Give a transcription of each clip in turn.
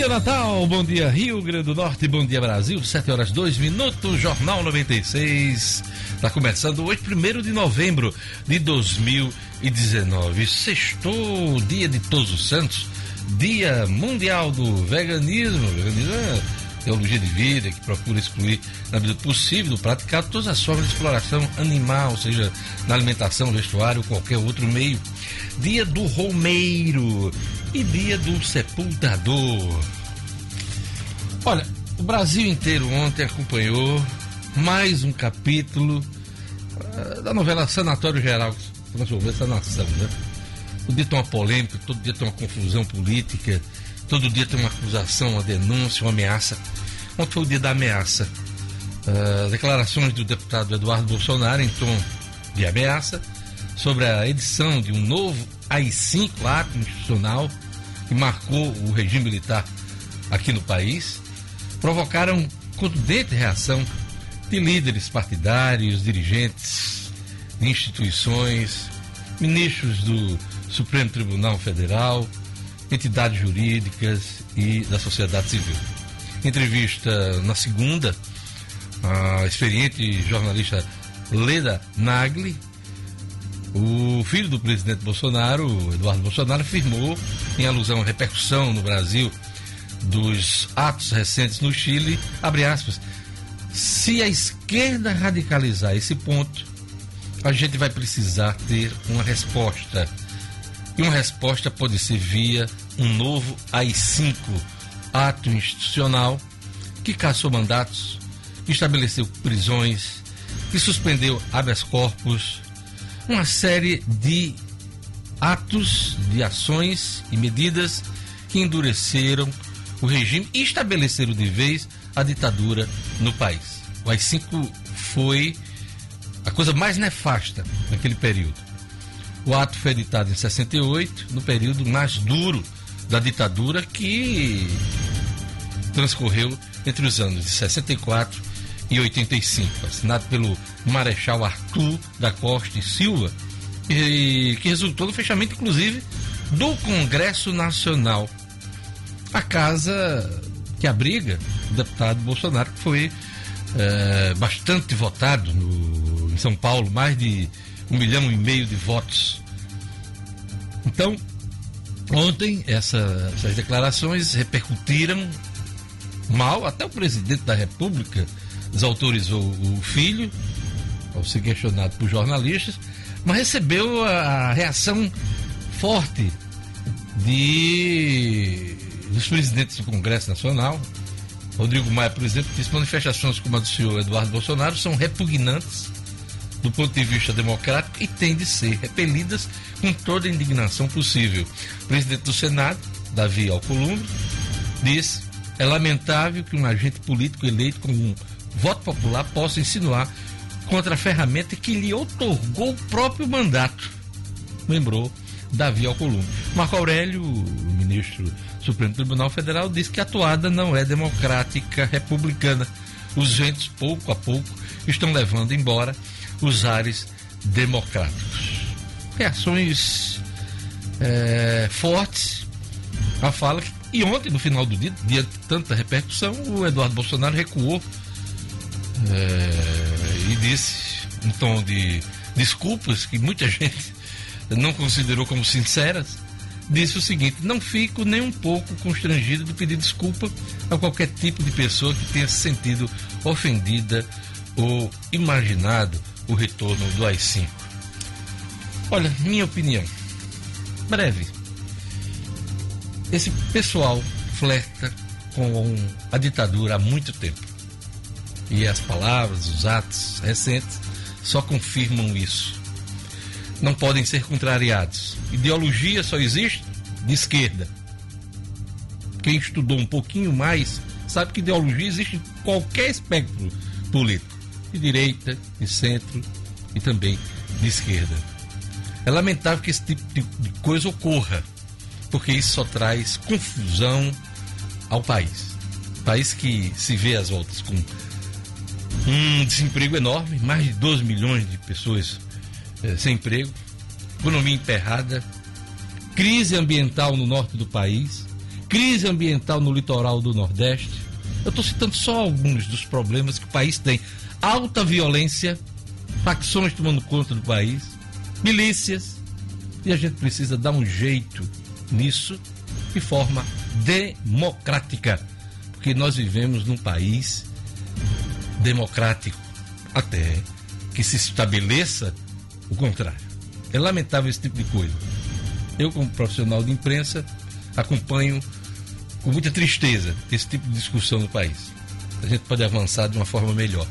dia, Natal. Bom dia, Rio Grande do Norte. Bom dia, Brasil. 7 horas 2 minutos. Jornal 96. Está começando hoje, 1 de novembro de 2019. Sextou, dia de Todos os Santos. Dia Mundial do Veganismo. Veganismo é teologia de vida que procura excluir, na medida possível, do praticado todas as formas de exploração animal, seja na alimentação, vestuário ou qualquer outro meio. Dia do Romeiro e dia do Sepultador. Olha, o Brasil inteiro ontem acompanhou mais um capítulo uh, da novela Sanatório Geral, que transformou essa nação, né? Todo dia tem uma polêmica, todo dia tem uma confusão política, todo dia tem uma acusação, uma denúncia, uma ameaça. Ontem foi o dia da ameaça. Uh, declarações do deputado Eduardo Bolsonaro em tom de ameaça sobre a edição de um novo AI-5, ato institucional, que marcou o regime militar aqui no país, provocaram contundente reação de líderes partidários, dirigentes instituições, ministros do Supremo Tribunal Federal, entidades jurídicas e da sociedade civil. Entrevista na segunda, a experiente jornalista Leda Nagli, o filho do presidente Bolsonaro, Eduardo Bolsonaro, afirmou, em alusão à repercussão no Brasil dos atos recentes no Chile, abre aspas, se a esquerda radicalizar esse ponto, a gente vai precisar ter uma resposta. E uma resposta pode ser via um novo AI-5, ato institucional, que caçou mandatos, estabeleceu prisões, que suspendeu habeas corpus, uma série de atos, de ações e medidas que endureceram o regime e estabeleceram de vez a ditadura no país. O AI-5 foi a coisa mais nefasta naquele período. O ato foi editado em 68, no período mais duro da ditadura que transcorreu entre os anos de 64 e 85, assinado pelo Marechal Arthur da Costa e Silva, e que resultou no fechamento, inclusive, do Congresso Nacional, a casa que abriga o deputado Bolsonaro, que foi é, bastante votado no, em São Paulo, mais de um milhão e meio de votos. Então, ontem essa, essas declarações repercutiram mal, até o presidente da República desautorizou o filho, ao ser questionado por jornalistas, mas recebeu a, reação forte de dos presidentes do Congresso Nacional. Rodrigo Maia, por exemplo, disse manifestações como a do senhor Eduardo Bolsonaro são repugnantes do ponto de vista democrático e têm de ser repelidas com toda a indignação possível. O presidente do Senado, Davi Alcolumbre, disse é lamentável que um agente político eleito com um voto popular possa insinuar contra a ferramenta que lhe otorgou o próprio mandato. Lembrou Davi Alcolumbre. Marco Aurélio, o ministro do Supremo Tribunal Federal, disse que a atuada não é democrática republicana. Os ventos, pouco a pouco, estão levando embora os ares democráticos. Reações é, fortes à fala. E ontem, no final do dia, diante de tanta repercussão, o Eduardo Bolsonaro recuou é, e disse, em tom de desculpas, que muita gente não considerou como sinceras, disse o seguinte: não fico nem um pouco constrangido de pedir desculpa a qualquer tipo de pessoa que tenha se sentido ofendida ou imaginado o retorno do AI-5. Olha, minha opinião, breve. Esse pessoal flerta com a ditadura há muito tempo. E as palavras, os atos recentes só confirmam isso. Não podem ser contrariados. Ideologia só existe de esquerda. Quem estudou um pouquinho mais sabe que ideologia existe em qualquer espectro político, de direita, de centro e também de esquerda. É lamentável que esse tipo de coisa ocorra, porque isso só traz confusão ao país. País que se vê às voltas com um desemprego enorme, mais de 12 milhões de pessoas é, sem emprego, economia emperrada, crise ambiental no norte do país, crise ambiental no litoral do Nordeste. Eu estou citando só alguns dos problemas que o país tem. Alta violência, facções tomando conta do país, milícias, e a gente precisa dar um jeito nisso de forma democrática, porque nós vivemos num país democrático até que se estabeleça o contrário. É lamentável esse tipo de coisa. Eu, como profissional de imprensa, acompanho com muita tristeza esse tipo de discussão no país. A gente pode avançar de uma forma melhor.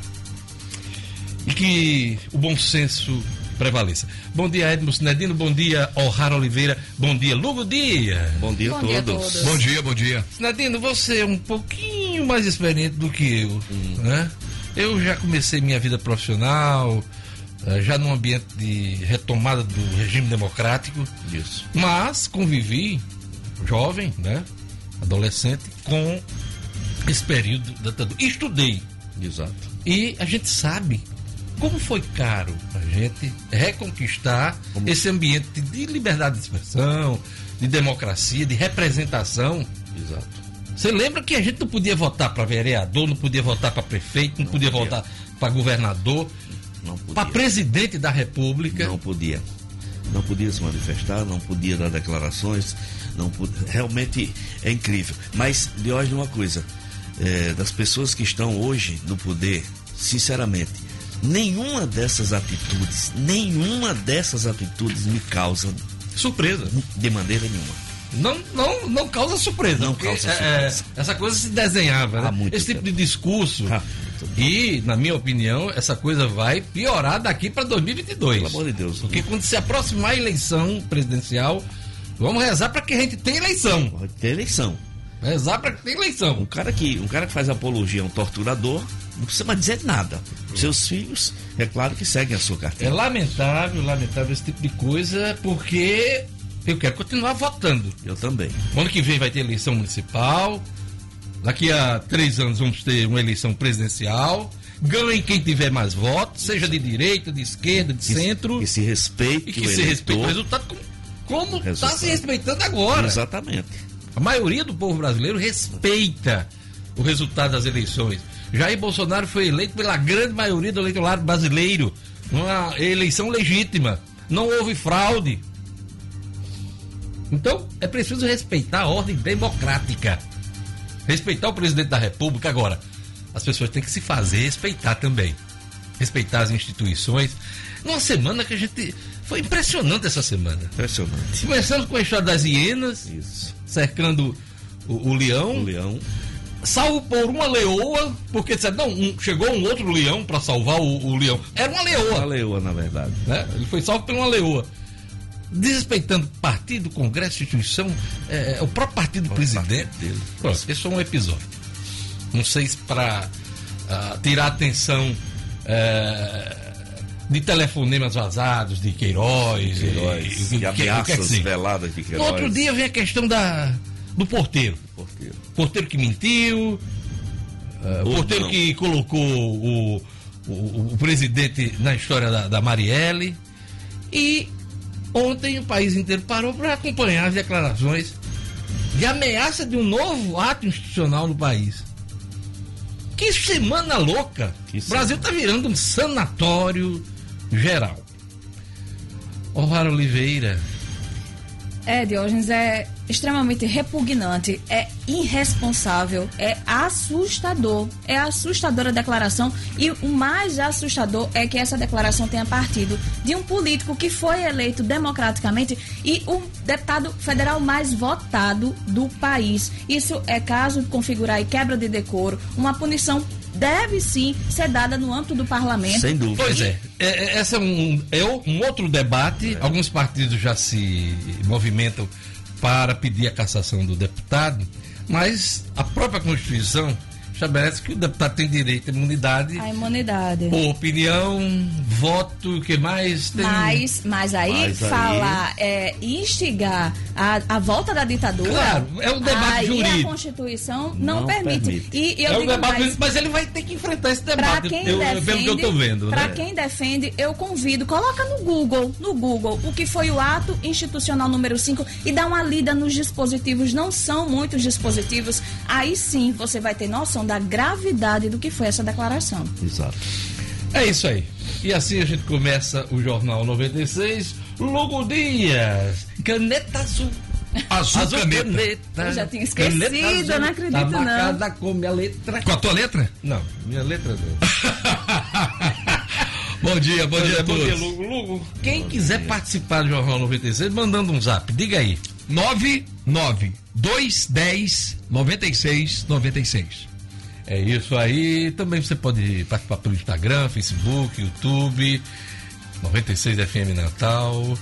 E que o bom senso prevaleça. Bom dia, Edmo Sinedino. Bom dia, O'Hara Oliveira. Bom dia, Lugo Dia. Bom dia, bom a, dia todos. a todos. Bom dia, bom dia. Sinedino, você é um pouquinho mais experiente do que eu, hum. né? Eu já comecei minha vida profissional, já num ambiente de retomada do regime democrático. Isso. Mas convivi, jovem, né? Adolescente, com esse período da Estudei. Exato. E a gente sabe como foi caro a gente reconquistar como... esse ambiente de liberdade de expressão, de democracia, de representação. Exato. Você lembra que a gente não podia votar para vereador, não podia votar para prefeito, não, não podia, podia votar para governador, para presidente da República? Não podia. Não podia se manifestar, não podia dar declarações, não podia... realmente é incrível. Mas de hoje uma coisa, é, das pessoas que estão hoje no poder, sinceramente, Nenhuma dessas atitudes, nenhuma dessas atitudes me causa surpresa. De maneira nenhuma. Não, não, não causa surpresa. Não causa surpresa. É, essa coisa se desenhava, né? Esse tipo de discurso. Ah, e, na minha opinião, essa coisa vai piorar daqui para 2022. Pelo amor de Deus. Porque quando se aproximar a eleição presidencial, vamos rezar para que a gente tenha eleição. Ter eleição. Rezar para que tenha eleição. Um cara que, um cara que faz apologia a um torturador não precisa mais dizer nada. Seus filhos, é claro que seguem a sua carteira. É lamentável, lamentável esse tipo de coisa, porque eu quero continuar votando. Eu também. Ano que vem vai ter eleição municipal. Daqui a três anos vamos ter uma eleição presidencial. Ganhe quem tiver mais votos, seja de direita, de esquerda, de que centro. Que se respeite e que se respeite o resultado como está se respeitando agora. Exatamente. A maioria do povo brasileiro respeita o resultado das eleições. Jair Bolsonaro foi eleito pela grande maioria do eleitorado brasileiro, numa eleição legítima. Não houve fraude. Então, é preciso respeitar a ordem democrática. Respeitar o presidente da República. Agora, as pessoas têm que se fazer respeitar também. Respeitar as instituições. Numa semana que a gente. Foi impressionante essa semana. Impressionante. Começando com a história das hienas, Isso. cercando o, o leão. O leão salvo por uma leoa, porque disseram, não, um, chegou um outro leão para salvar o, o, leão. Era uma leoa. Uma leoa, na verdade. Né? Ele foi salvo por uma leoa. Desrespeitando partido, congresso, instituição, é, é o próprio partido do presidente. Dele. Pronto, esse é um episódio. Não sei se para uh, ah, tirar a atenção uh, de telefonemas vazados de Queiroz, de, Queiroz, e, ameaças que, veladas de Queiroz. No outro dia vem a questão da, do porteiro. Porteiro. Porteiro que mentiu, uh, o porteiro não. que colocou o, o, o, presidente na história da, da Marielle. E ontem o país inteiro parou para acompanhar as declarações de ameaça de um novo ato institucional no país. Que semana louca! Que o Brasil está virando um sanatório geral. O'Hara Oliveira, é, Diógenes, é extremamente repugnante, é irresponsável, é assustador. É assustadora a declaração e o mais assustador é que essa declaração tenha partido de um político que foi eleito democraticamente e o deputado federal mais votado do país. Isso é caso de configurar e quebra de decoro, uma punição deve sim ser dada no âmbito do parlamento. Sem dúvida. Pois é. É, é esse é um, é um outro debate. É. Alguns partidos já se movimentam para pedir a cassação do deputado, mas a própria Constituição estabelece que o deputado tem direito à imunidade. A imunidade. Por opinião, voto, o que mais tem. Mas, mas aí Mas aí- falar, é, instigar a, a volta da ditadura. Claro, é um debate aí jurídico. a Constituição não, Não permite. permite. E, e eu é um digo debate, mais, mas ele vai ter que enfrentar esse debate, quem eu- defende, pelo que eu tô vendo. pra né? quem defende, eu convido, coloca no Google, no Google, o que foi o ato institucional número 5 e dá uma lida nos dispositivos, não são muitos dispositivos. Aí sim você vai ter noção da gravidade do que foi essa declaração. Exato. É isso aí. E assim a gente começa o Jornal 96. Logo Dias, caneta azul. Azul caneta. Eu já tinha esquecido, Caneta azul, eu não acredito, tá não. marcada com minha letra. Com a tua letra? Não, minha letra não. Bom dia, bom dia a Bom dia, todos. Lugo. Lugo, quem quiser participar do Jornal 96, mandando um zap, diga aí. 99 210 96 96. É isso aí. Também você pode participar pelo Instagram, Facebook, YouTube, 96 FM Natal.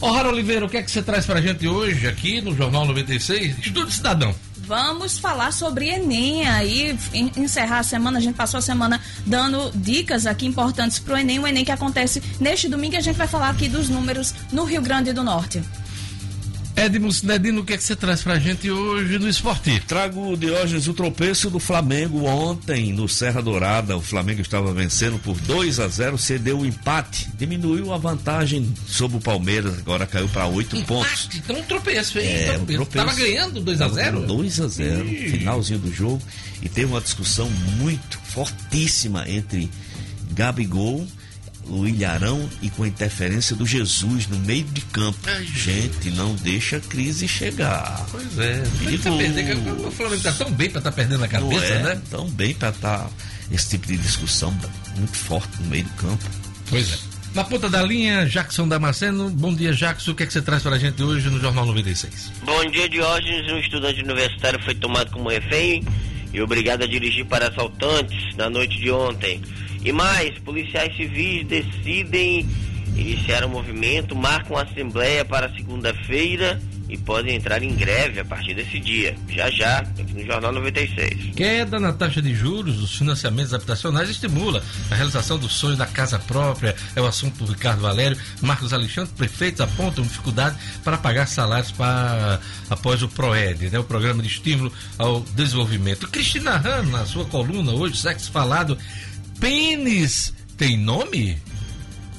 Ô, Rara Oliveira, o que é que você traz pra gente hoje aqui no Jornal 96? Estudo Cidadão. Vamos falar sobre Enem aí, en- encerrar a semana, a gente passou a semana dando dicas aqui importantes pro Enem, o Enem que acontece neste domingo, a gente vai falar aqui dos números no Rio Grande do Norte. Edmo Cinedino, o que é que você traz pra gente hoje no esporte? Trago, Diógenes, o tropeço do Flamengo ontem no Serra Dourada. O Flamengo estava vencendo por 2 a 0 cedeu o empate, diminuiu a vantagem sobre o Palmeiras, agora caiu para 8 pontos. Então um tropeço, hein? É, um tropeço. Tava ganhando 2x0? 2 a 0 Ih. finalzinho do jogo. E teve uma discussão muito fortíssima entre Gabigol, o Ilharão e com a interferência do Jesus no meio de campo. Ai, Gente, não deixa a crise chegar. Pois é. Que Perigoso. perder, o Flamengo tá tão bem pra estar perdendo a cabeça, é né? tão bem para estar esse tipo de discussão muito forte no meio do campo. Pois é. Na ponta da linha, Jackson Damasceno. Bom dia, Jackson. O que é que você traz pra gente hoje no Jornal 96? Bom dia, Diógenes. Um estudante universitário foi tomado como refém e obrigado a dirigir para assaltantes na noite de ontem. E mais, policiais civis decidem iniciar o movimento, marcam a assembleia para segunda-feira e podem entrar em greve a partir desse dia. Já já, aqui no Jornal 96. Queda na taxa de juros dos financiamentos habitacionais estimula a realização do sonho da casa própria. É o assunto do Ricardo Valério. Marcos Alexandre, prefeitos apontam dificuldade para pagar salários para, após o PROED, né, o Programa de Estímulo ao Desenvolvimento. Cristina Han, na sua coluna hoje, sexo falado, pênis tem nome?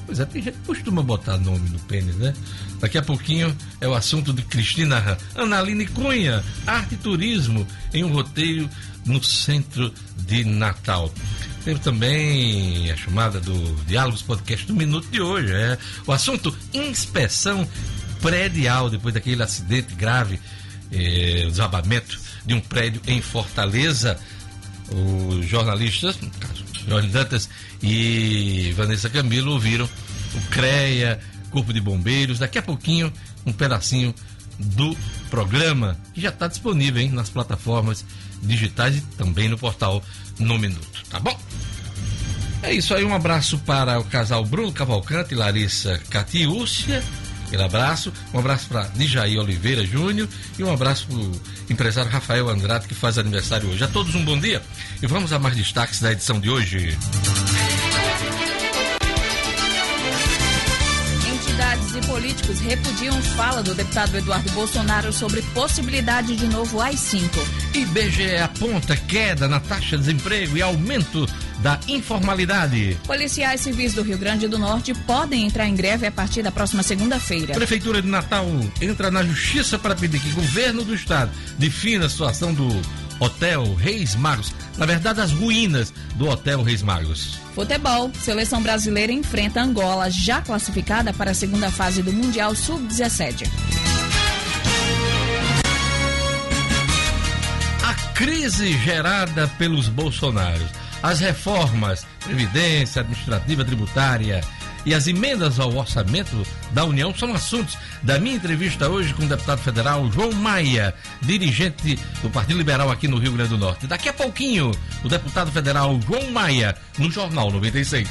Pois é, tem gente que costuma botar nome no pênis, né? Daqui a pouquinho é o assunto de Cristina. Analine Cunha, arte e turismo em um roteiro no centro de Natal. Teve também a chamada do Diálogos Podcast do Minuto de hoje. É o assunto inspeção predial, depois daquele acidente grave, eh, o desabamento de um prédio em Fortaleza os jornalistas, no caso, Jorge Dantas e Vanessa Camilo, ouviram o CREA, Corpo de Bombeiros. Daqui a pouquinho, um pedacinho do programa, que já está disponível hein, nas plataformas digitais e também no portal No Minuto, tá bom? É isso aí, um abraço para o casal Bruno Cavalcante e Larissa Catiúcia. Aquele abraço. Um abraço para Nijaí Oliveira Júnior e um abraço para o empresário Rafael Andrade, que faz aniversário hoje. A todos um bom dia e vamos a mais destaques da edição de hoje. Entidades e políticos repudiam fala do deputado Eduardo Bolsonaro sobre possibilidade de novo AI-5. IBGE aponta queda na taxa de desemprego e aumento da informalidade. Policiais civis do Rio Grande do Norte podem entrar em greve a partir da próxima segunda-feira. Prefeitura de Natal entra na justiça para pedir que o governo do estado defina a situação do Hotel Reis Magos. Na verdade, as ruínas do Hotel Reis Magos. Futebol. Seleção brasileira enfrenta Angola, já classificada para a segunda fase do Mundial Sub-17. A crise gerada pelos Bolsonaros, as reformas, previdência, administrativa, tributária e as emendas ao orçamento da União são assuntos da minha entrevista hoje com o deputado federal João Maia, dirigente do Partido Liberal aqui no Rio Grande do Norte. Daqui a pouquinho, o deputado federal João Maia, no Jornal 96.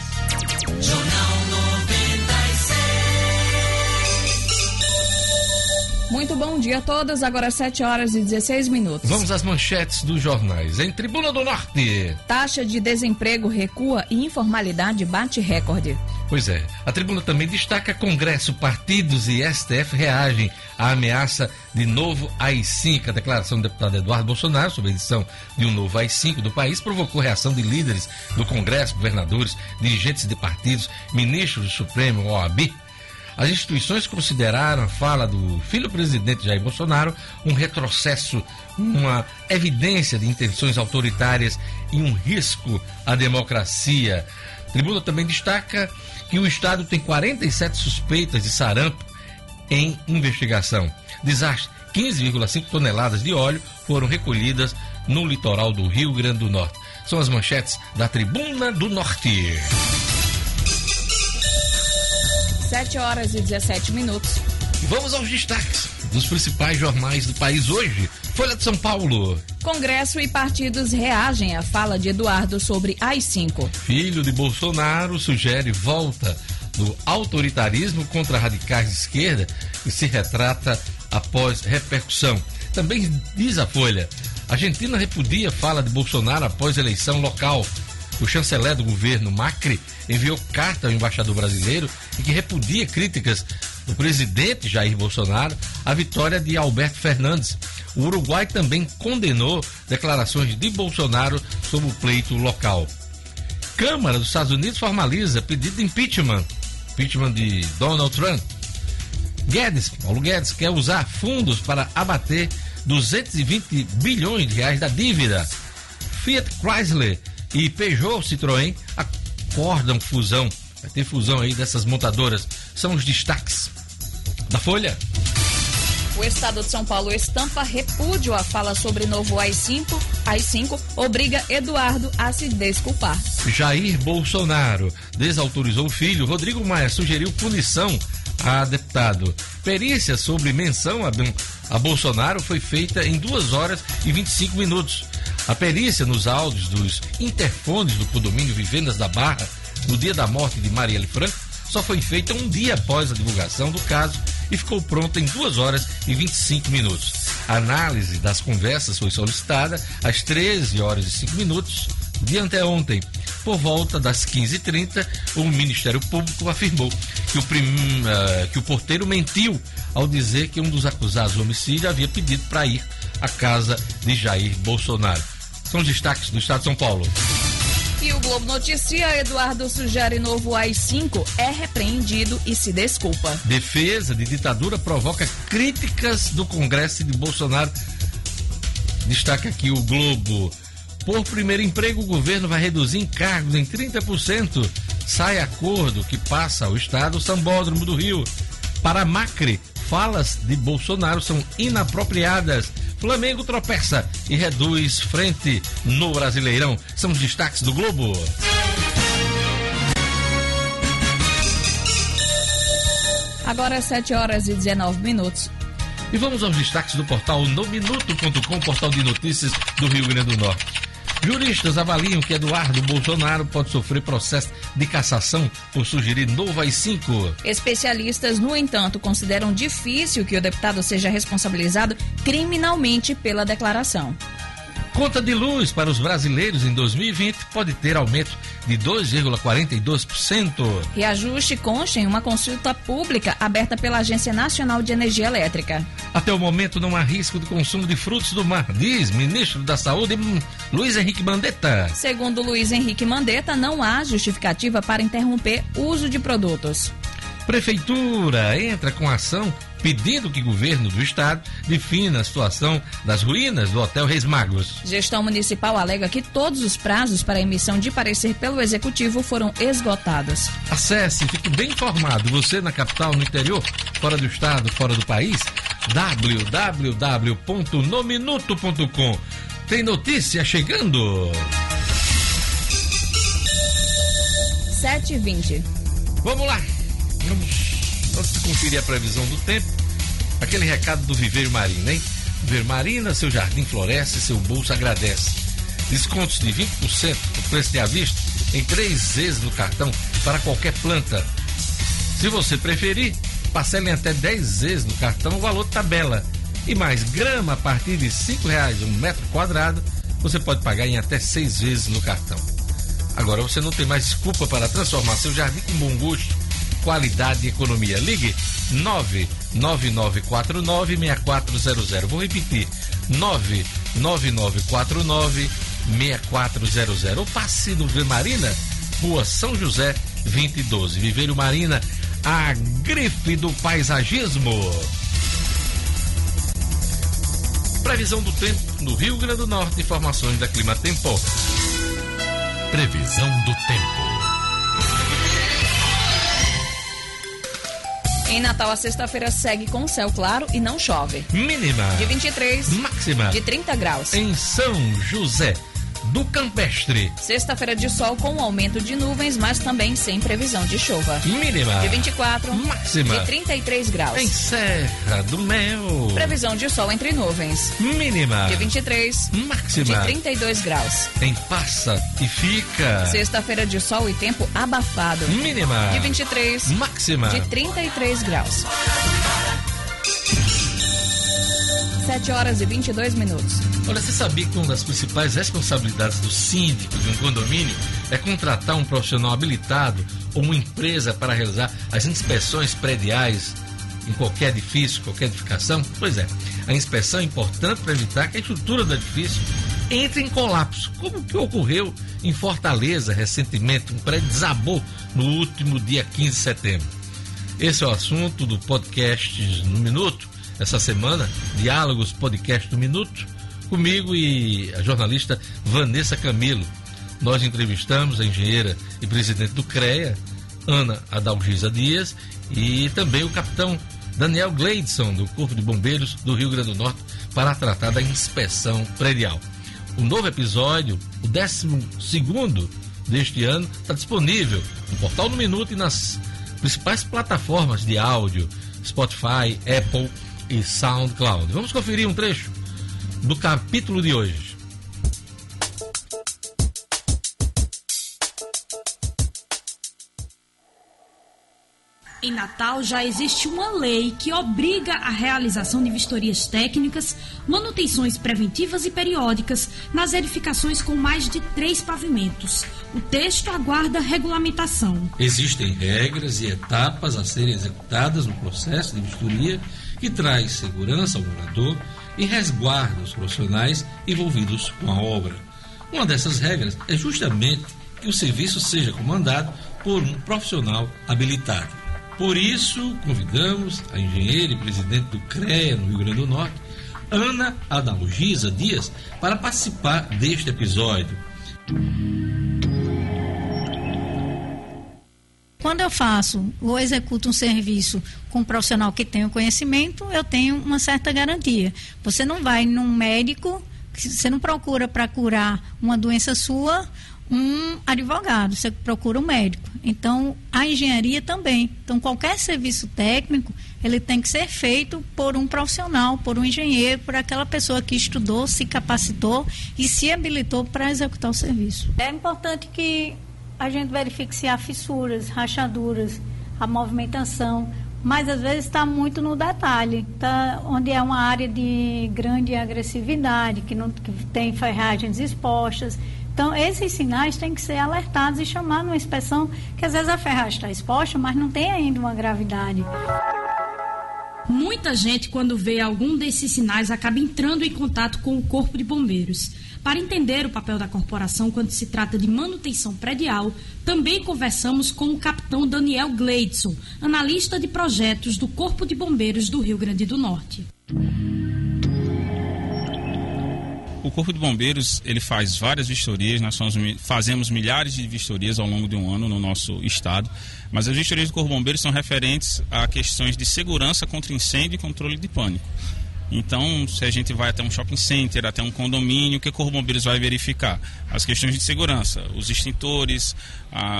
Muito bom dia a todos. Agora 7 horas e 16 minutos. Vamos às manchetes dos jornais. Em Tribuna do Norte. Taxa de desemprego recua e informalidade bate recorde. Pois é. A tribuna também destaca Congresso, partidos e STF reagem à ameaça de novo AI-5. A declaração do deputado Eduardo Bolsonaro sobre a edição de um novo AI-5 do país provocou reação de líderes do Congresso, governadores, dirigentes de partidos, ministros do Supremo, OAB as instituições consideraram a fala do filho presidente Jair Bolsonaro um retrocesso, uma evidência de intenções autoritárias e um risco à democracia. A tribuna também destaca que o Estado tem 47 suspeitas de sarampo em investigação. Desastre: 15,5 toneladas de óleo foram recolhidas no litoral do Rio Grande do Norte. São as manchetes da Tribuna do Norte. 7 horas e 17 minutos. Vamos aos destaques dos principais jornais do país hoje. Folha de São Paulo. Congresso e partidos reagem à fala de Eduardo sobre AI-5. Filho de Bolsonaro sugere volta do autoritarismo contra radicais de esquerda e se retrata após repercussão. Também diz a Folha. Argentina repudia fala de Bolsonaro após eleição local. O chanceler do governo Macri enviou carta ao embaixador brasileiro em que repudia críticas do presidente Jair Bolsonaro à vitória de Alberto Fernandes. O Uruguai também condenou declarações de Bolsonaro sobre o pleito local. Câmara dos Estados Unidos formaliza pedido de impeachment, impeachment de Donald Trump. Guedes, Paulo Guedes, quer usar fundos para abater 220 bilhões de reais da dívida. Fiat Chrysler e Peugeot Citroën acordam fusão. Vai ter fusão aí dessas montadoras. São os destaques da Folha. O Estado de São Paulo estampa repúdio à fala sobre novo AI-5. AI-5 obriga Eduardo a se desculpar. Jair Bolsonaro desautorizou o filho. Rodrigo Maia sugeriu punição a deputado. Perícia sobre menção a, a Bolsonaro foi feita em 2 horas e 25 minutos. A perícia nos áudios dos interfones do condomínio Vivendas da Barra, no dia da morte de Marielle Franco, só foi feita um dia após a divulgação do caso e ficou pronta em 2 horas e 25 minutos. A análise das conversas foi solicitada às 13 horas e 5 minutos de anteontem. Por volta das 15h30, o Ministério Público afirmou que o, prim, uh, que o porteiro mentiu ao dizer que um dos acusados do homicídio havia pedido para ir à casa de Jair Bolsonaro. São destaques do Estado de São Paulo. E o Globo Noticia, Eduardo sugere novo AI-5, é repreendido e se desculpa. Defesa de ditadura provoca críticas do Congresso de Bolsonaro. Destaca aqui o Globo. Por primeiro emprego, o governo vai reduzir encargos em 30%. Sai acordo que passa ao Estado Sambódromo do Rio. Para Macri, falas de Bolsonaro são inapropriadas. Flamengo tropeça e reduz frente no Brasileirão. São os destaques do Globo. Agora é 7 horas e 19 minutos. E vamos aos destaques do portal nominuto.com, portal de notícias do Rio Grande do Norte. Juristas avaliam que Eduardo Bolsonaro pode sofrer processo de cassação por sugerir novo AI-5. Especialistas, no entanto, consideram difícil que o deputado seja responsabilizado criminalmente pela declaração. Conta de luz para os brasileiros em 2020 pode ter aumento de 2,42%. Reajuste consta em uma consulta pública aberta pela Agência Nacional de Energia Elétrica. Até o momento não há risco de consumo de frutos do mar, diz ministro da Saúde hum, Luiz Henrique Mandetta. Segundo Luiz Henrique Mandetta, não há justificativa para interromper o uso de produtos. Prefeitura entra com ação pedindo que o governo do estado defina a situação das ruínas do Hotel Reis Magos. Gestão municipal alega que todos os prazos para emissão de parecer pelo executivo foram esgotados. Acesse, fique bem informado, você na capital, no interior, fora do estado, fora do país, www.nominuto.com. Tem notícia chegando. 7h20. Vamos lá. Vamos, vamos conferir a previsão do tempo. Aquele recado do Viveiro Marina, hein? Viveiro Marina, seu jardim floresce, seu bolso agradece. Descontos de 20% do preço de avista em três vezes no cartão para qualquer planta. Se você preferir, parcela em até 10 vezes no cartão o valor tabela. E mais grama a partir de R$ reais um metro quadrado, você pode pagar em até seis vezes no cartão. Agora você não tem mais desculpa para transformar seu jardim com bom gosto, qualidade e economia. Ligue 999496400. Vou repetir: 999496400. Ou passe no Marina, Rua São José, 2012. Viveiro Marina, a grife do paisagismo. Previsão do tempo no Rio Grande do Norte, informações da Clima Tempo. Previsão do tempo. Em Natal, a sexta-feira segue com céu claro e não chove. Mínima. De 23. Máxima. De 30 graus. Em São José do Campestre. Sexta-feira de sol com um aumento de nuvens, mas também sem previsão de chuva. Mínima. De 24. Máxima. De 33 graus. Em Serra do Mel. Previsão de sol entre nuvens. Mínima. De 23. Máxima. De 32 graus. Em Passa e Fica. Sexta-feira de sol e tempo abafado. Mínima. De 23. Máxima. De 33 graus. 7 horas e 22 minutos. Olha, você sabia que uma das principais responsabilidades do síndico de um condomínio é contratar um profissional habilitado ou uma empresa para realizar as inspeções prediais em qualquer edifício, qualquer edificação? Pois é, a inspeção é importante para evitar que a estrutura do edifício entre em colapso, como que ocorreu em Fortaleza recentemente, um prédio desabou no último dia 15 de setembro. Esse é o assunto do podcast no Minuto essa semana, Diálogos Podcast do Minuto, comigo e a jornalista Vanessa Camilo. Nós entrevistamos a engenheira e presidente do CREA, Ana Adalgisa Dias, e também o capitão Daniel Gleidson, do Corpo de Bombeiros do Rio Grande do Norte, para tratar da inspeção predial. O novo episódio, o 12 deste ano, está disponível no Portal do Minuto e nas principais plataformas de áudio, Spotify, Apple e SoundCloud. Vamos conferir um trecho do capítulo de hoje. Em Natal já existe uma lei que obriga a realização de vistorias técnicas, manutenções preventivas e periódicas nas edificações com mais de três pavimentos. O texto aguarda regulamentação. Existem regras e etapas a serem executadas no processo de vistoria que traz segurança ao morador e resguarda os profissionais envolvidos com a obra. Uma dessas regras é justamente que o serviço seja comandado por um profissional habilitado. Por isso, convidamos a engenheira e presidente do CREA no Rio Grande do Norte, Ana Adalgisa Dias, para participar deste episódio. Quando eu faço ou executo um serviço com um profissional que tem o conhecimento, eu tenho uma certa garantia. Você não vai num médico, você não procura para curar uma doença sua um advogado, você procura um médico. Então, a engenharia também. Então, qualquer serviço técnico, ele tem que ser feito por um profissional, por um engenheiro, por aquela pessoa que estudou, se capacitou e se habilitou para executar o serviço. É importante que a gente verifique se há fissuras, rachaduras, a movimentação, mas às vezes está muito no detalhe, tá, onde é uma área de grande agressividade, que, não, que tem ferragens expostas. Então, esses sinais têm que ser alertados e chamados numa inspeção, que às vezes a ferragem está exposta, mas não tem ainda uma gravidade. Muita gente, quando vê algum desses sinais, acaba entrando em contato com o Corpo de Bombeiros. Para entender o papel da corporação quando se trata de manutenção predial, também conversamos com o capitão Daniel Gleidson, analista de projetos do Corpo de Bombeiros do Rio Grande do Norte. O Corpo de Bombeiros ele faz várias vistorias, nós fazemos milhares de vistorias ao longo de um ano no nosso estado, mas as vistorias do Corpo de Bombeiros são referentes a questões de segurança contra incêndio e controle de pânico. Então, se a gente vai até um shopping center, até um condomínio, o que o Corpo de Bombeiros vai verificar? As questões de segurança, os extintores,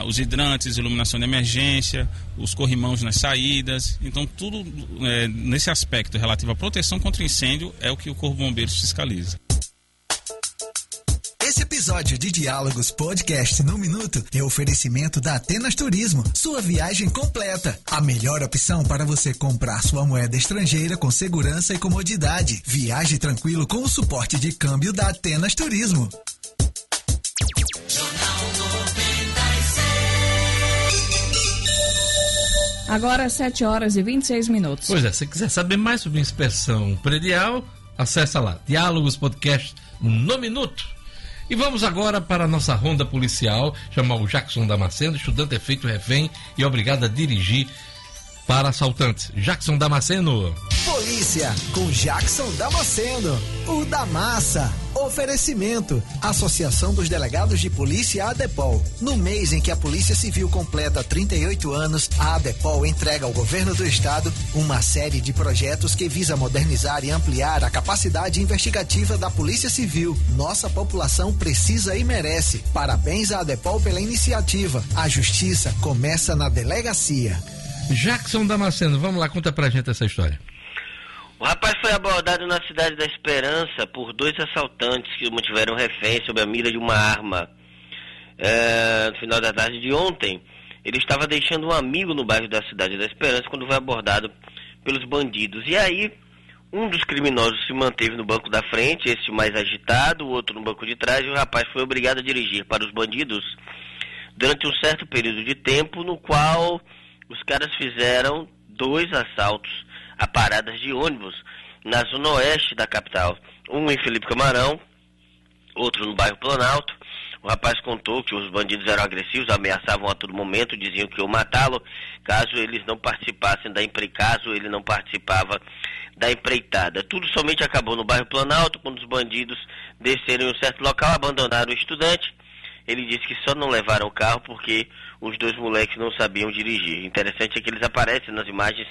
os hidrantes, iluminação de emergência, os corrimãos nas saídas. Então, tudo é, nesse aspecto relativo à proteção contra incêndio é o que o Corpo de Bombeiros fiscaliza. Episódio de Diálogos Podcast no Minuto é oferecimento da Atenas Turismo. Sua viagem completa. A melhor opção para você comprar sua moeda estrangeira com segurança e comodidade. Viaje tranquilo com o suporte de câmbio da Atenas Turismo. Agora 7 horas e 26 minutos. Pois é, se quiser saber mais sobre inspeção predial, acessa lá, Diálogos Podcast no Minuto. E vamos agora para a nossa ronda policial, chamar o Jackson Damasceno, estudante é feito refém e obrigado a dirigir para assaltantes. Jackson Damasceno. Polícia com Jackson Damasceno, o da massa. Oferecimento: Associação dos Delegados de Polícia ADEPOL. No mês em que a Polícia Civil completa 38 anos, a ADEPOL entrega ao governo do estado uma série de projetos que visa modernizar e ampliar a capacidade investigativa da Polícia Civil. Nossa população precisa e merece. Parabéns à ADEPOL pela iniciativa. A justiça começa na delegacia. Jackson Damasceno, vamos lá, conta pra gente essa história. O rapaz foi abordado na cidade da Esperança por dois assaltantes que o mantiveram refém sob a mira de uma arma. É, no final da tarde de ontem, ele estava deixando um amigo no bairro da cidade da Esperança quando foi abordado pelos bandidos. E aí, um dos criminosos se manteve no banco da frente, esse mais agitado, o outro no banco de trás, e o rapaz foi obrigado a dirigir para os bandidos durante um certo período de tempo, no qual os caras fizeram dois assaltos a paradas de ônibus na zona oeste da capital. Um em Felipe Camarão, outro no bairro Planalto. O rapaz contou que os bandidos eram agressivos, ameaçavam a todo momento, diziam que iam matá-lo caso eles não participassem da empre... caso ele não participava da empreitada. Tudo somente acabou no bairro Planalto, quando os bandidos desceram em um certo local, abandonaram o estudante. Ele disse que só não levaram o carro porque os dois moleques não sabiam dirigir. Interessante é que eles aparecem nas imagens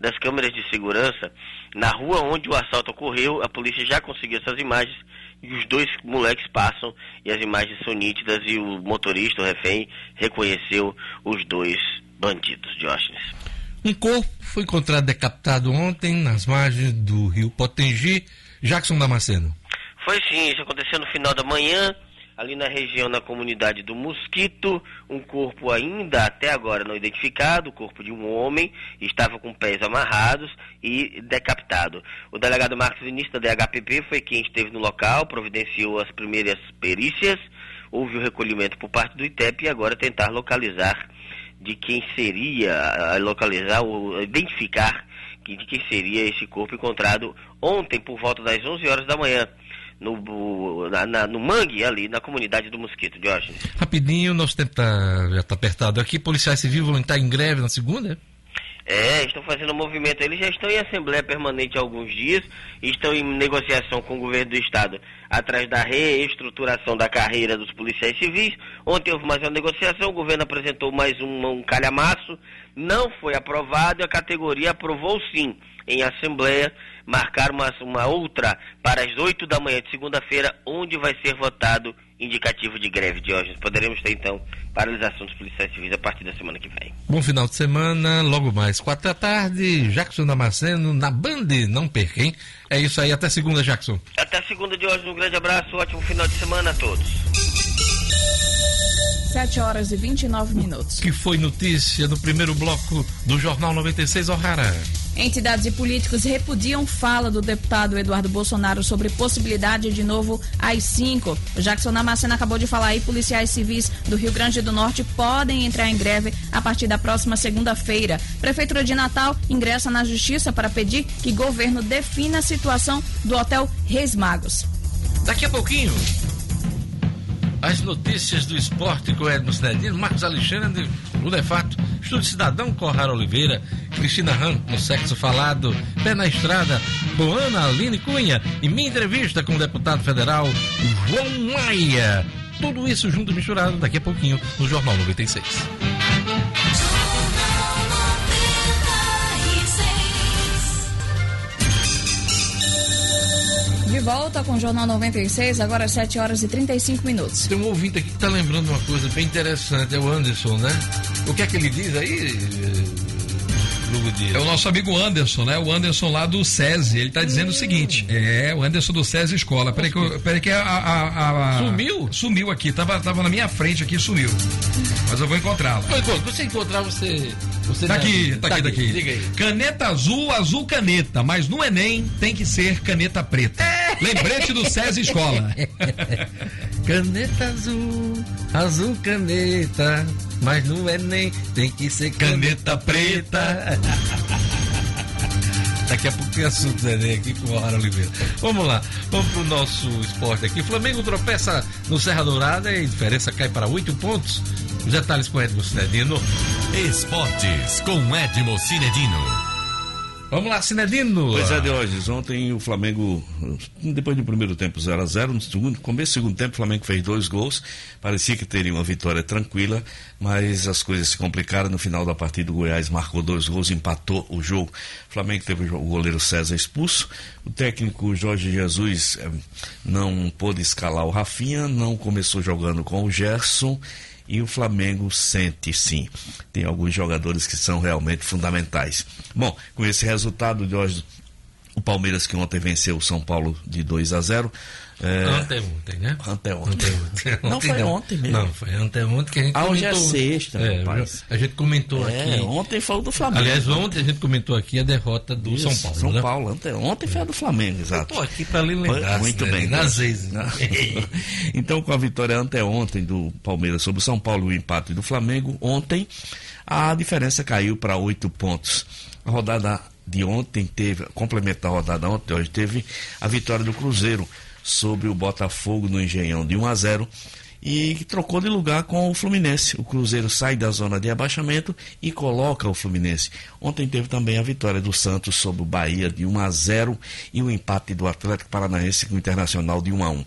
das câmeras de segurança na rua onde o assalto ocorreu. A polícia já conseguiu essas imagens e os dois moleques passam e as imagens são nítidas e o motorista, o refém, reconheceu os dois bandidos, Diógenes. Um corpo foi encontrado decapitado ontem nas margens do rio Potengi. Jackson Damasceno. Foi sim, isso aconteceu no final da manhã ali na região, na comunidade do Mosquito, um corpo ainda até agora não identificado, o corpo de um homem, estava com pés amarrados e decapitado. O delegado Marcos Vinícius da DHPP foi quem esteve no local, providenciou as primeiras perícias, houve o recolhimento por parte do ITEP e agora tentar localizar de quem seria, localizar ou identificar de quem seria esse corpo encontrado ontem por volta das 11 horas da manhã no, na, na, no mangue ali, na comunidade do Mosquito, Diógenes. Rapidinho, nosso tempo tá, já está apertado aqui. Policiais civis vão entrar em greve na segunda? É, estão fazendo um movimento. Eles já estão em assembleia permanente há alguns dias, estão em negociação com o governo do estado atrás da reestruturação da carreira dos policiais civis. Ontem houve mais uma negociação, o governo apresentou mais um, um calhamaço, não foi aprovado e a categoria aprovou sim em assembleia marcar uma, uma outra para as 8 da manhã de segunda-feira, onde vai ser votado indicativo de greve, Diógenes. Poderemos ter, então, paralisação dos policiais civis a partir da semana que vem. Bom final de semana, logo mais, quatro da tarde, Jackson Damasceno na Band, não perca, hein? É isso aí, até segunda, Jackson. Até segunda, Diógenes, um grande abraço, ótimo final de semana a todos. 7 horas e 29 minutos. Que foi notícia no primeiro bloco do Jornal 96 O'Hara. Entidades e políticos repudiam fala do deputado Eduardo Bolsonaro sobre possibilidade de novo AI-5. O Jackson Damasceno acabou de falar aí, policiais civis do Rio Grande do Norte podem entrar em greve a partir da próxima segunda-feira. Prefeitura de Natal ingressa na justiça para pedir que governo defina a situação do Hotel Reis Magos. Daqui a pouquinho, as notícias do esporte com Edmo Cidadino, Marcos Alexandre, o Defato, Estúdio Cidadão, Corrara Oliveira, Cristina Ram, no Sexo Falado, Pé na Estrada, Boana Aline Cunha e minha entrevista com o deputado federal João Maia. Tudo isso junto e misturado daqui a pouquinho no Jornal 96. De volta com o Jornal 96, agora 7 horas e 35 minutos. Tem um ouvinte aqui que está lembrando uma coisa bem interessante, é o Anderson, né? O que é que ele diz aí? Lugo Dias. É o nosso amigo Anderson, né? O Anderson lá do SESI. Ele tá dizendo o seguinte: é, o Anderson do SESI Escola. Peraí que, eu- peraí que a, a- a- Sumiu? Sumiu aqui. Tava, tava na minha frente aqui sumiu. Mas eu vou encontrá-la. Quando você encontrar, você. você Tá me aqui, avisa. tá aqui, tá aqui. Diga aí. Caneta azul, azul caneta, mas no Enem tem que ser caneta preta. Lembrete do SESI Escola. Caneta azul, azul caneta, mas no Enem tem que ser caneta preta. Daqui a pouco tem assunto do Enem aqui com o Rara Oliveira. Vamos lá, vamos pro nosso esporte aqui. Flamengo tropeça no Serra Dourada e a diferença cai para oito pontos. Os detalhes com Edmo Cinedino. Esportes com Edmo Cinedino. Vamos lá, Cinedino. Pois é, Diógenes, ontem o Flamengo, depois do primeiro tempo 0 a 0 no segundo, começo do segundo tempo, o Flamengo fez dois gols, parecia que teria uma vitória tranquila, mas as coisas se complicaram. No final da partida, o Goiás marcou dois gols, empatou o jogo. O Flamengo teve o goleiro César expulso, o técnico Jorge Jesus eh, não pôde escalar o Rafinha, não começou jogando com o Gerson. E o Flamengo sente sim. Tem alguns jogadores que são realmente fundamentais. Bom, com esse resultado de hoje, o Palmeiras que ontem venceu o São Paulo de 2 a 0. É, Anteontem, né? Anteontem. Anteontem. Não, foi ontem mesmo. Não, foi anteontem que a gente Ah, hoje é comentou. sexta, é, rapaz. A gente comentou É, aqui. ontem foi o do Flamengo. Aliás, ontem a gente comentou aqui a derrota do Isso, São Paulo. São né? Paulo, ontem, ontem foi a do Flamengo, exato. Tô aqui pra lhe lembrar. Muito né? bem. Nas vezes. né? então, com a vitória anteontem do Palmeiras sobre o São Paulo e o empate do Flamengo, ontem a diferença caiu para oito pontos. A rodada de ontem teve, complemento da rodada ontem, hoje teve a vitória do Cruzeiro sobre o Botafogo no Engenhão de 1 a 0 e trocou de lugar com o Fluminense. O Cruzeiro sai da zona de abaixamento e coloca o Fluminense. Ontem teve também a vitória do Santos sobre o Bahia de 1 a 0 e o empate do Atlético Paranaense com o Internacional de 1 a 1.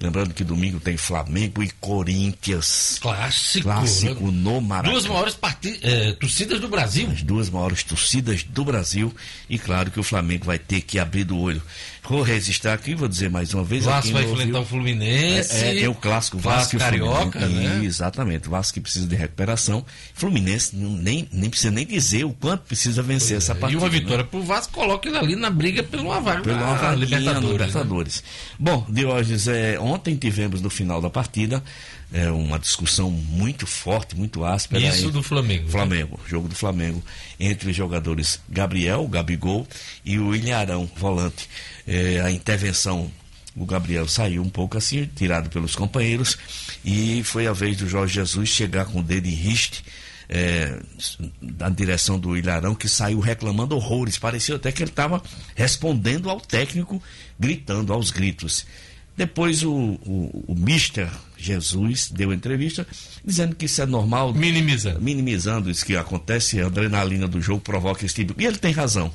Lembrando que domingo tem Flamengo e Corinthians. Clássico. Clássico né? no Maracanã. Duas maiores parti- eh, torcidas do Brasil. As duas maiores torcidas do Brasil e claro que o Flamengo vai ter que abrir do olho. Vou registrar aqui, vou dizer mais uma vez. O aqui Vasco vai enfrentar o Fluminense. É, é, tem o clássico Vasco Vasco, e o Carioca, Fluminense. né? Exatamente, o Vasco que precisa de recuperação. Fluminense não- nem, nem precisa nem dizer o quanto precisa vencer essa E partida. uma né? vitória pro Vasco coloca ele ali na briga pelo vaga Pelo uma vaguinha Libertadores. no né? Libertadores. Bom, Diógenes, é, ontem tivemos no final da partida é, uma discussão muito forte, muito áspera. Isso entre- do Flamengo. né? Flamengo, jogo do Flamengo, entre os jogadores Gabriel, Gabigol e o Ilharão, volante. É, a intervenção, o Gabriel saiu um pouco assim, tirado pelos companheiros, e foi a vez do Jorge Jesus chegar com o dedo em riste. É, na direção do Ilharão, que saiu reclamando horrores. Parecia até que ele estava respondendo ao técnico, gritando aos gritos. Depois o, o, o Mister Jesus deu entrevista dizendo que isso é normal. Minimizando. Minimizando isso que acontece, a adrenalina do jogo provoca esse tipo. E ele tem razão.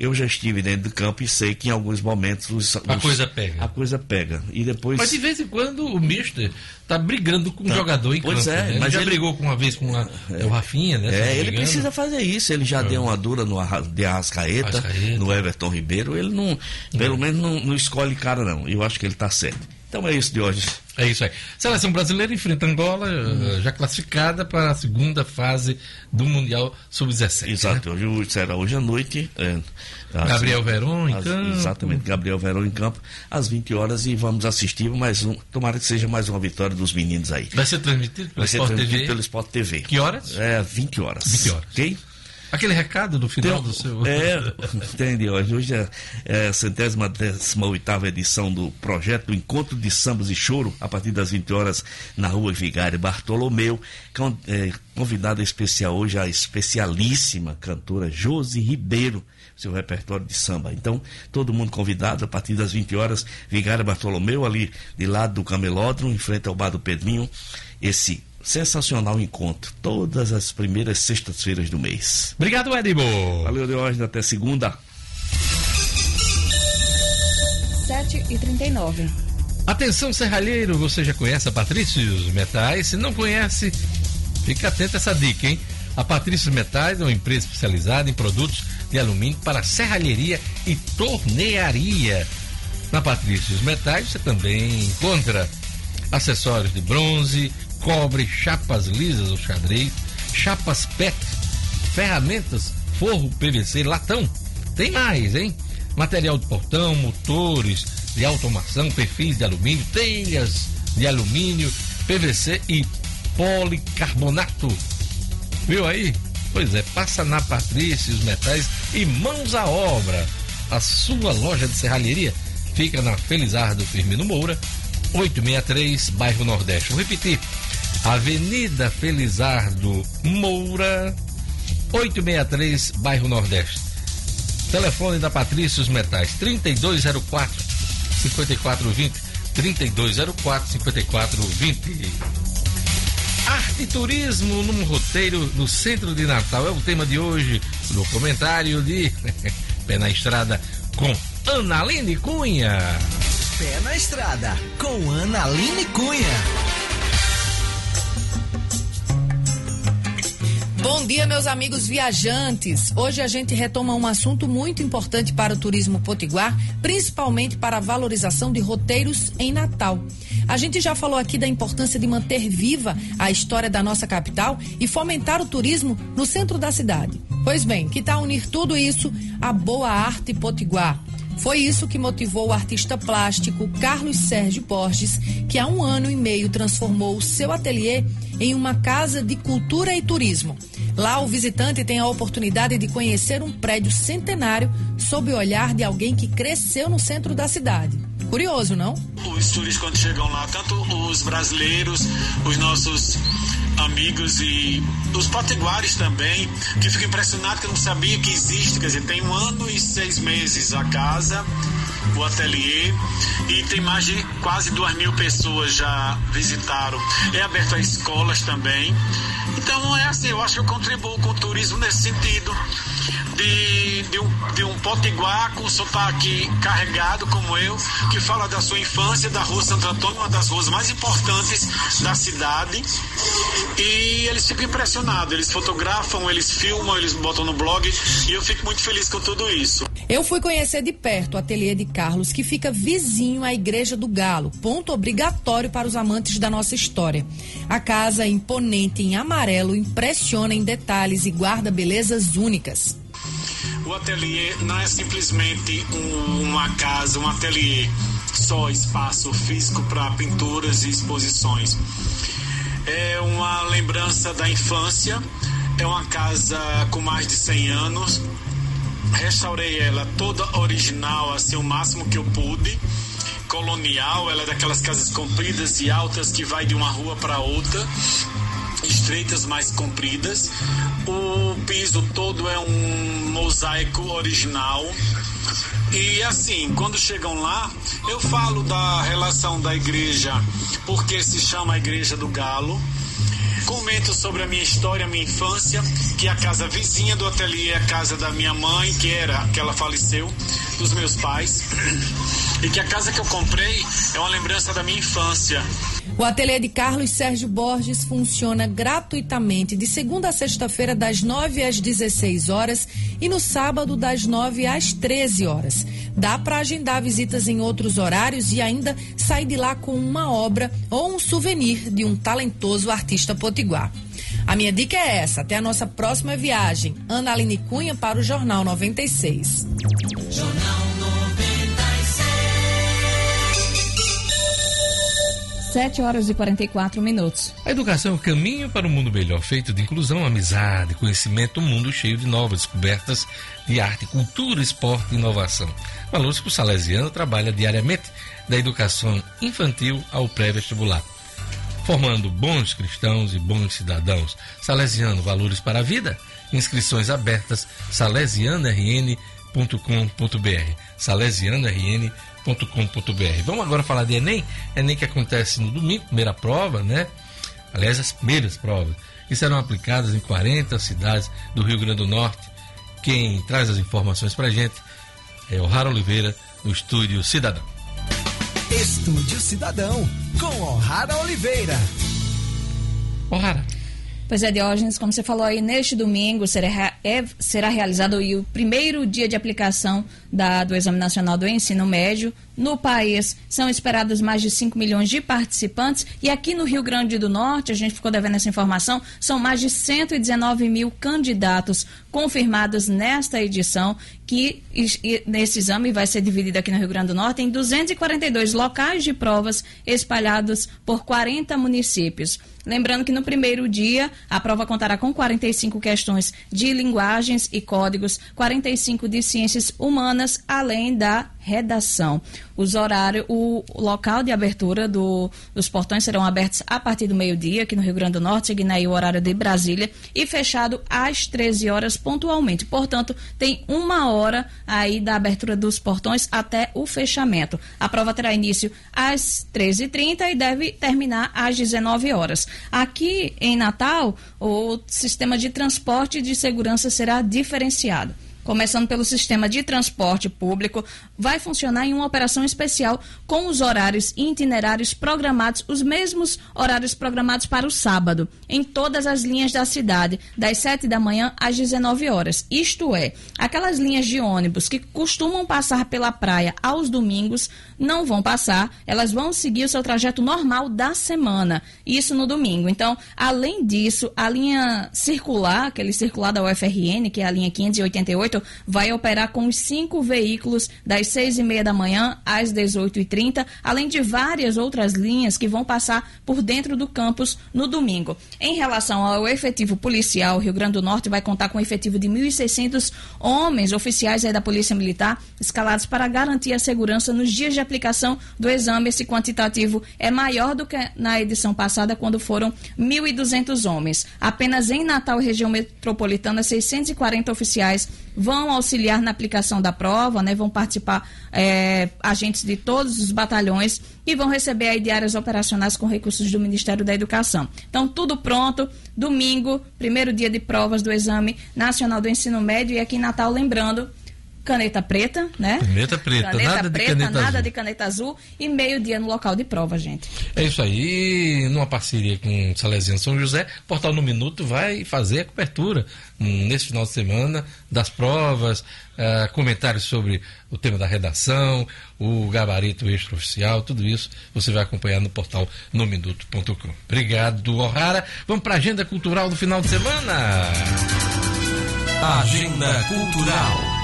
Eu já estive dentro do campo e sei que em alguns momentos os- A os- coisa pega. A coisa pega. E depois. Mas de vez em quando o Mister tá brigando com o Tá. jogador em Pois campo. é, né? Ele mas já ele- brigou com uma vez com a, é, o Rafinha, né? É, ele precisa fazer isso. Ele já deu uma dura no de Arrascaeta, Arrascaeta. no Everton Ribeiro. Ele não, pelo menos não, não escolhe cara, não. Eu acho que ele tá certo. Então é isso de hoje. É isso aí. Seleção brasileira enfrenta Angola, eh, já classificada para a segunda fase do Mundial Sub-17. Exato, hoje será hoje à noite. é, às- Gabriel Veron em às- campo. Exatamente, Gabriel Verão em campo, às 20 horas, e vamos assistir mais um. Tomara que seja mais uma vitória dos meninos aí. Vai ser transmitido pelo Vai ser Sport transmitido TV. pelo Sport TV. Que horas? É, 20 horas. 20 horas. Ok? Aquele recado do final do seu. É, entende? Hoje, hoje é, é a centésima décima oitava edição do projeto do Encontro de Sambas e Choro, a partir das 20 horas, na rua Vigário Bartolomeu. Com, é, convidada especial hoje, a especialíssima cantora Josi Ribeiro, seu repertório de samba. Então, todo mundo convidado, a partir das 20 horas, Vigário Bartolomeu, ali de lado do Camelódromo, em frente ao bar do Pedrinho, esse sensacional encontro, todas as primeiras sextas-feiras do mês. Obrigado, Edibo. Valeu, Diógenes. Até segunda. 7 e 39 Atenção, serralheiro, você já conhece a Patrícios Metais? Se não conhece, fica atento a essa dica, hein? A Patrícios Metais é uma empresa especializada em produtos de alumínio para serralheria e tornearia. Na Patrícios Metais você também encontra acessórios de bronze, cobre, chapas lisas ou xadrez, chapas PET, ferramentas forro PVC latão. Tem mais, hein? Material de portão, motores de automação, perfis de alumínio, telhas de alumínio, PVC e policarbonato. Viu aí? Pois é, passa na Patrícia os metais e mãos à obra. A sua loja de serralheria fica na Felizardo Firmino Moura, 863, bairro Nordeste. Vou repetir. Avenida Felizardo Moura, 863, bairro Nordeste. Telefone da Patrícia os Metais, 3204 5420 3204 5420. Arte e turismo num roteiro no centro de Natal é o tema de hoje no comentário de Pé na Estrada com Analine Cunha. Pé na Estrada com Analine Cunha. Bom dia, meus amigos viajantes. Hoje a gente retoma um assunto muito importante para o turismo potiguar, principalmente para a valorização de roteiros em Natal. A gente já falou aqui da importância de manter viva a história da nossa capital e fomentar o turismo no centro da cidade. Pois bem, que tal unir tudo isso à boa arte potiguar? Foi isso que motivou o artista plástico Carlos Sérgio Borges, que há um ano e meio transformou o seu ateliê em uma casa de cultura e turismo. Lá, o visitante tem a oportunidade de conhecer um prédio centenário sob o olhar de alguém que cresceu no centro da cidade. Curioso, não? Os turistas, quando chegam lá, tanto os brasileiros, os nossos amigos e os potiguares também, que ficam impressionados que não sabiam que existe. Quer dizer, tem um ano e seis meses a casa, o ateliê, e tem mais de quase duas mil pessoas já visitaram. É aberto a escolas também. Então é assim, eu acho que eu contribuo com o turismo nesse sentido. De, de, um, de um potiguar com sotaque carregado como eu, que fala da sua infância, da rua Santo Antônio, uma das ruas mais importantes da cidade. E eles ficam impressionados, eles fotografam, eles filmam, eles botam no blog e eu fico muito feliz com tudo isso. Eu fui conhecer de perto o ateliê de Carlos, que fica vizinho à Igreja do Galo, ponto obrigatório para os amantes da nossa história. A casa imponente em amarelo impressiona em detalhes e guarda belezas únicas. O ateliê não é simplesmente um, uma casa, um ateliê, só espaço físico para pinturas e exposições. É uma lembrança da infância, é uma casa com mais de 100 anos. Restaurei ela toda original, assim, o máximo que eu pude. Colonial, ela é daquelas casas compridas e altas que vai de uma rua para outra estreitas mais compridas. O piso todo é um mosaico original. E assim, quando chegam lá, eu falo da relação da igreja, porque se chama Igreja do Galo. Comento sobre a minha história, minha infância, que a casa vizinha do ateliê é a casa da minha mãe, que era, que ela faleceu, dos meus pais. E que a casa que eu comprei é uma lembrança da minha infância. O ateliê de Carlos Sérgio Borges funciona gratuitamente de segunda a sexta-feira, das 9 às 16 horas e no sábado, das 9 às 13 horas. Dá para agendar visitas em outros horários e ainda sair de lá com uma obra ou um souvenir de um talentoso artista potiguar. A minha dica é essa. Até a nossa próxima viagem. Ana Aline Cunha para o Jornal 96. Jornal 7 horas e 44 minutos. A educação é o caminho para um mundo melhor, feito de inclusão, amizade, conhecimento, um mundo cheio de novas descobertas de arte, cultura, esporte e inovação. Valores que o Salesiano trabalha diariamente, da educação infantil ao pré-vestibular. Formando bons cristãos e bons cidadãos. Salesiano, valores para a vida? Inscrições abertas, salesianorn.com.br. Salesianorn.com.br com.br Vamos agora falar de Enem. Enem que acontece no domingo, primeira prova, né? Aliás, as primeiras provas. E serão aplicadas em 40 cidades do Rio Grande do Norte. Quem traz as informações pra gente é o Rara Oliveira, no Estúdio Cidadão. Estúdio Cidadão, com O'Hara Oliveira. O'Hara. Pois é, Diógenes, como você falou aí, neste domingo será, é, será realizado o primeiro dia de aplicação da, do Exame Nacional do Ensino Médio no país são esperados mais de 5 milhões de participantes e aqui no Rio Grande do Norte, a gente ficou devendo essa informação, são mais de 119 mil candidatos confirmados nesta edição, que nesse exame vai ser dividido aqui no Rio Grande do Norte em 242 locais de provas espalhados por 40 municípios. Lembrando que no primeiro dia a prova contará com 45 questões de linguagens e códigos, 45 de ciências humanas, além da redação. Os horários, o local de abertura do, dos portões serão abertos a partir do meio-dia, aqui no Rio Grande do Norte, seguindo aí o horário de Brasília, e fechado às 13 horas pontualmente. Portanto, tem uma hora aí da abertura dos portões até o fechamento. A prova terá início às 13h30 e deve terminar às 19 horas. Aqui em Natal, o sistema de transporte de segurança será diferenciado começando pelo sistema de transporte público, vai funcionar em uma operação especial com os horários e itinerários programados, os mesmos horários programados para o sábado, em todas as linhas da cidade, das 7 da manhã às 19 horas. Isto é, aquelas linhas de ônibus que costumam passar pela praia aos domingos não vão passar, elas vão seguir o seu trajeto normal da semana, isso no domingo. Então, além disso, a linha circular, aquele circular da UFRN, que é a linha 588, vai operar com os cinco veículos das seis e meia da manhã às 18h30, além de várias outras linhas que vão passar por dentro do campus no domingo. Em relação ao efetivo policial, Rio Grande do Norte vai contar com um efetivo de 1.600 homens oficiais da Polícia Militar escalados para garantir a segurança nos dias de aplicação do exame. Esse quantitativo é maior do que na edição passada, quando foram 1.200 homens. Apenas em Natal região metropolitana, 640 oficiais vão auxiliar na aplicação da prova, né? Vão participar é, agentes de todos os batalhões e vão receber aí diárias operacionais com recursos do Ministério da Educação. Então, tudo pronto. Domingo, primeiro dia de provas do Exame Nacional do Ensino Médio e aqui em Natal, lembrando, caneta preta, né? Caneta preta, caneta nada preta, de caneta nada azul. de caneta azul e meio-dia no local de prova, gente. É isso aí, numa parceria com o Salesiano São José, o Portal no Minuto vai fazer a cobertura hum, nesse final de semana das provas, ah, comentários sobre o tema da redação, o gabarito extraoficial, tudo isso você vai acompanhar no portal nominuto.com. Obrigado, O'Hara. Vamos para a agenda cultural do final de semana. Agenda Cultural.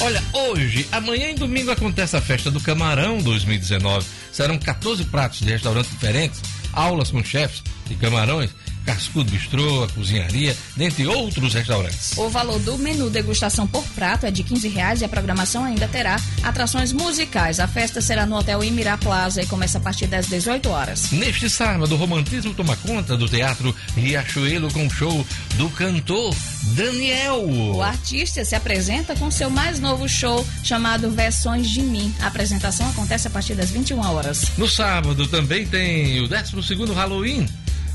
Olha, hoje, amanhã e domingo acontece a festa do Camarão 2019. Serão 14 pratos de restaurantes diferentes, aulas com chefes de camarões, Cascudo Bistrô, a cozinharia, dentre outros restaurantes. O valor do menu degustação por prato é de 15 reais e a programação ainda terá atrações musicais. A festa será no Hotel Imirá Plaza e começa a partir das 18 horas. Neste sábado, o romantismo toma conta do Teatro Riachuelo com o show do cantor Daniel. O artista se apresenta com seu mais novo show chamado Versões de Mim. A apresentação acontece a partir das 21 horas. No sábado também tem o 12º Halloween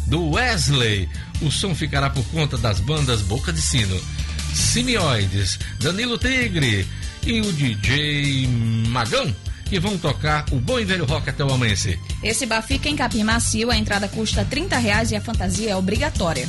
do Wesley. O som ficará por conta das bandas Boca de Sino, Simioides, Danilo Tigre e o DJ Magão, que vão tocar o bom e velho rock até o amanhecer. Esse bar fica em Capim Macio, a entrada custa 30 reais e a fantasia é obrigatória.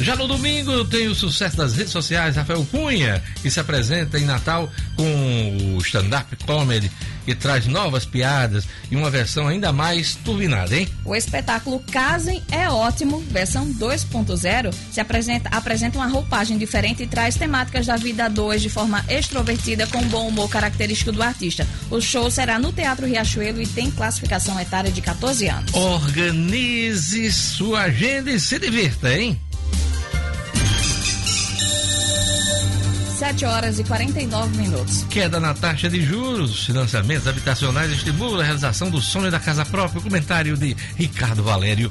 Já no domingo tem o sucesso das redes sociais, Rafael Cunha, que se apresenta em Natal com o stand-up comedy, que traz novas piadas e uma versão ainda mais turbinada, hein? O espetáculo Casem é ótimo, versão 2.0, se apresenta, apresenta uma roupagem diferente e traz temáticas da vida a dois de forma extrovertida com bom humor característico do artista. O show será no Teatro Riachuelo e tem classificação etária de 14 anos. Organize sua agenda e se divirta, hein? 7 horas e 49 minutos. Queda na taxa de juros, financiamentos habitacionais estimula a realização do sonho da casa própria. Comentário de Ricardo Valério.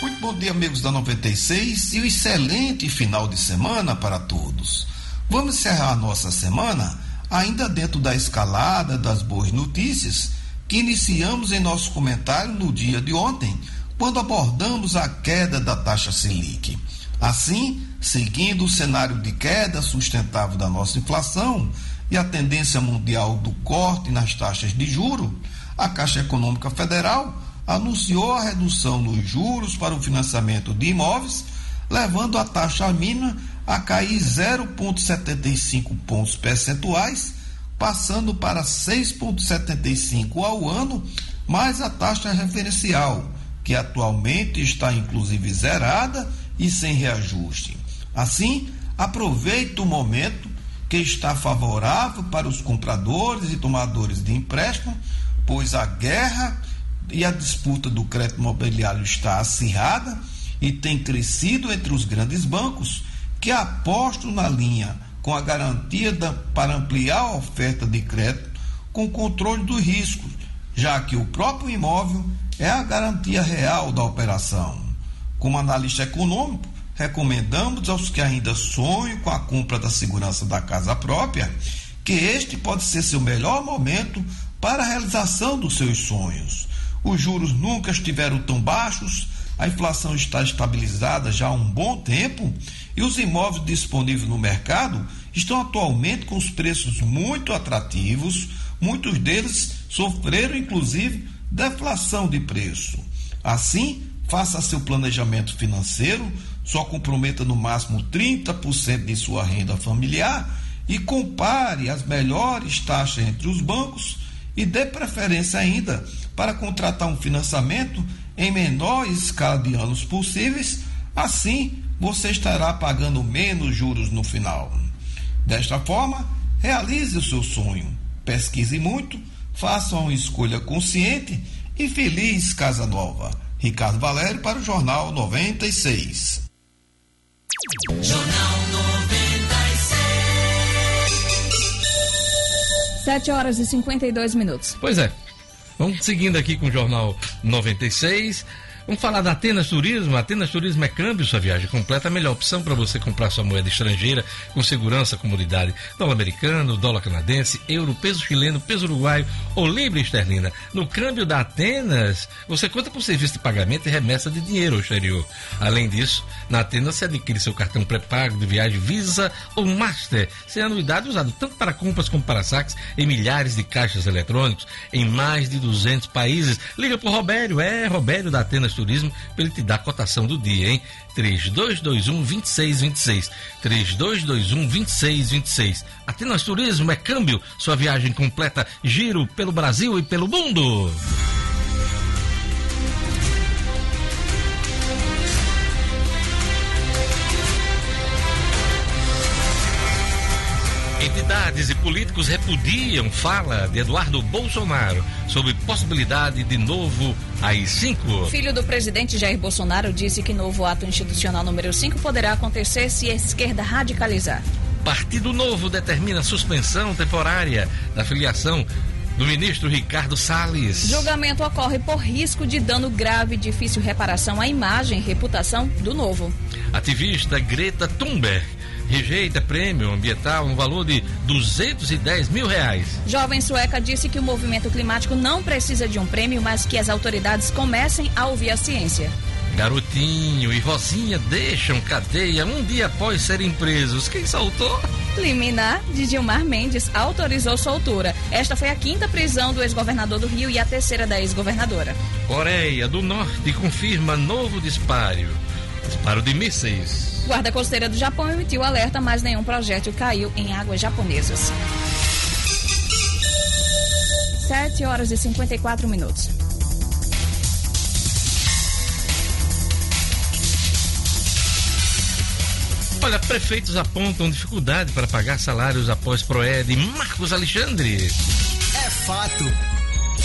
Muito bom dia, amigos da 96 e um excelente final de semana para todos. Vamos encerrar a nossa semana ainda dentro da escalada das boas notícias que iniciamos em nosso comentário no dia de ontem, quando abordamos a queda da taxa Selic. Assim, seguindo o cenário de queda sustentável da nossa inflação e a tendência mundial do corte nas taxas de juro, a Caixa Econômica Federal anunciou a redução nos juros para o financiamento de imóveis, levando a taxa mínima a cair 0,75 pontos percentuais, passando para 6,75 ao ano, mais a taxa referencial, que atualmente está inclusive zerada e sem reajuste. Assim, aproveite o momento que está favorável para os compradores e tomadores de empréstimo, pois a guerra e a disputa do crédito imobiliário está acirrada e tem crescido entre os grandes bancos que apostam na linha com a garantia da, para ampliar a oferta de crédito com controle dos riscos, já que o próprio imóvel é a garantia real da operação. Como analista econômico, recomendamos aos que ainda sonham com a compra da segurança da casa própria que este pode ser seu melhor momento para a realização dos seus sonhos. Os juros nunca estiveram tão baixos, a inflação está estabilizada já há um bom tempo e os imóveis disponíveis no mercado estão atualmente com os preços muito atrativos, muitos deles sofreram inclusive deflação de preço. Assim, faça seu planejamento financeiro, só comprometa no máximo 30% de sua renda familiar e compare as melhores taxas entre os bancos e dê preferência ainda para contratar um financiamento em menor escala de anos possíveis, assim você estará pagando menos juros no final. Desta forma, realize o seu sonho, pesquise muito, faça uma escolha consciente e feliz Casa Nova. Ricardo Valério para o Jornal 96. Jornal 96. 7 horas e 52 minutos. Pois é. Vamos seguindo aqui com o Jornal 96. Vamos falar da Atenas Turismo. Atenas Turismo é câmbio sua viagem completa, a melhor opção para você comprar sua moeda estrangeira com segurança, comodidade. Dólar americano, dólar canadense, euro, peso chileno, peso uruguaio ou libra esterlina. No câmbio da Atenas, você conta com serviço de pagamento e remessa de dinheiro ao exterior. Além disso, na Atenas você adquire seu cartão pré-pago de viagem Visa ou Master, sem anuidade usado tanto para compras como para saques em milhares de caixas eletrônicos em mais de 200 países. Liga pro Robério, é Robério da Atenas Turismo, para ele te dar a cotação do dia, hein? 3221 2626. 3221 2626. Atenas Turismo é câmbio, sua viagem completa, giro pelo Brasil e pelo mundo. Entidades e políticos repudiam fala de Eduardo Bolsonaro sobre possibilidade de novo AI-5. Filho do presidente Jair Bolsonaro disse que novo ato institucional número 5 poderá acontecer se a esquerda radicalizar. Partido Novo determina suspensão temporária da filiação do ministro Ricardo Salles. Julgamento ocorre por risco de dano grave e difícil reparação à imagem e reputação do novo. Ativista Greta Thunberg rejeita prêmio ambiental no valor de 210 mil reais. Jovem sueca disse que o movimento climático não precisa de um prêmio, mas que as autoridades comecem a ouvir a ciência. Garotinho e Rosinha deixam cadeia um dia após serem presos. Quem soltou? Liminar de Gilmar Mendes autorizou soltura. Esta foi a quinta prisão do ex-governador do Rio e a terceira da ex-governadora. Coreia do Norte confirma novo disparo. Disparo de mísseis. Guarda Costeira do Japão emitiu alerta, mas nenhum projétil caiu em águas japonesas. 7 horas e 54 minutos. Olha, prefeitos apontam dificuldade para pagar salários após Proed. Marcos Alexandre. É fato.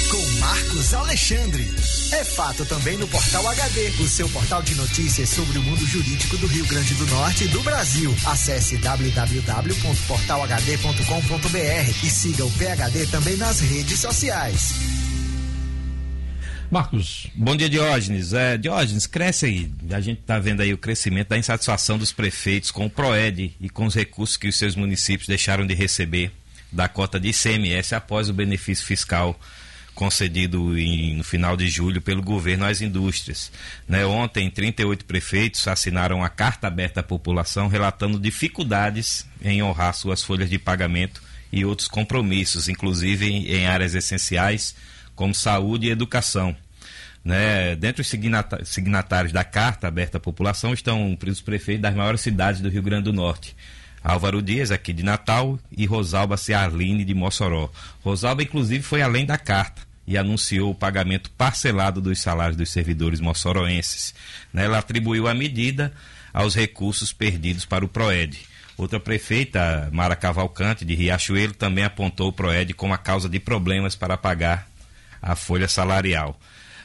Com Marcos Alexandre. É fato também no Portal HD, o seu portal de notícias sobre o mundo jurídico do Rio Grande do Norte e do Brasil. Acesse www.portalhd.com.br e siga o PHD também nas redes sociais. Marcos. Bom dia, Diógenes. É, Diógenes, cresce aí. A gente está vendo aí o crescimento da insatisfação dos prefeitos com o PROED e com os recursos que os seus municípios deixaram de receber da cota de ICMS após o benefício fiscal concedido em, no final de julho pelo governo às indústrias. Né, ontem, 38 prefeitos assinaram a carta aberta à população relatando dificuldades em honrar suas folhas de pagamento e outros compromissos, inclusive em, em áreas essenciais como saúde e educação. Né, dentre os signatários da carta aberta à população estão os prefeitos das maiores cidades do Rio Grande do Norte. Álvaro Dias, aqui de Natal, e Rosalba Ciarline, de Mossoró. Rosalba, inclusive, foi além da carta e anunciou o pagamento parcelado dos salários dos servidores moçoroenses. Né, ela atribuiu a medida aos recursos perdidos para o PROED. Outra prefeita, Mara Cavalcante, de Riachuelo, também apontou o PROED como a causa de problemas para pagar a folha salarial.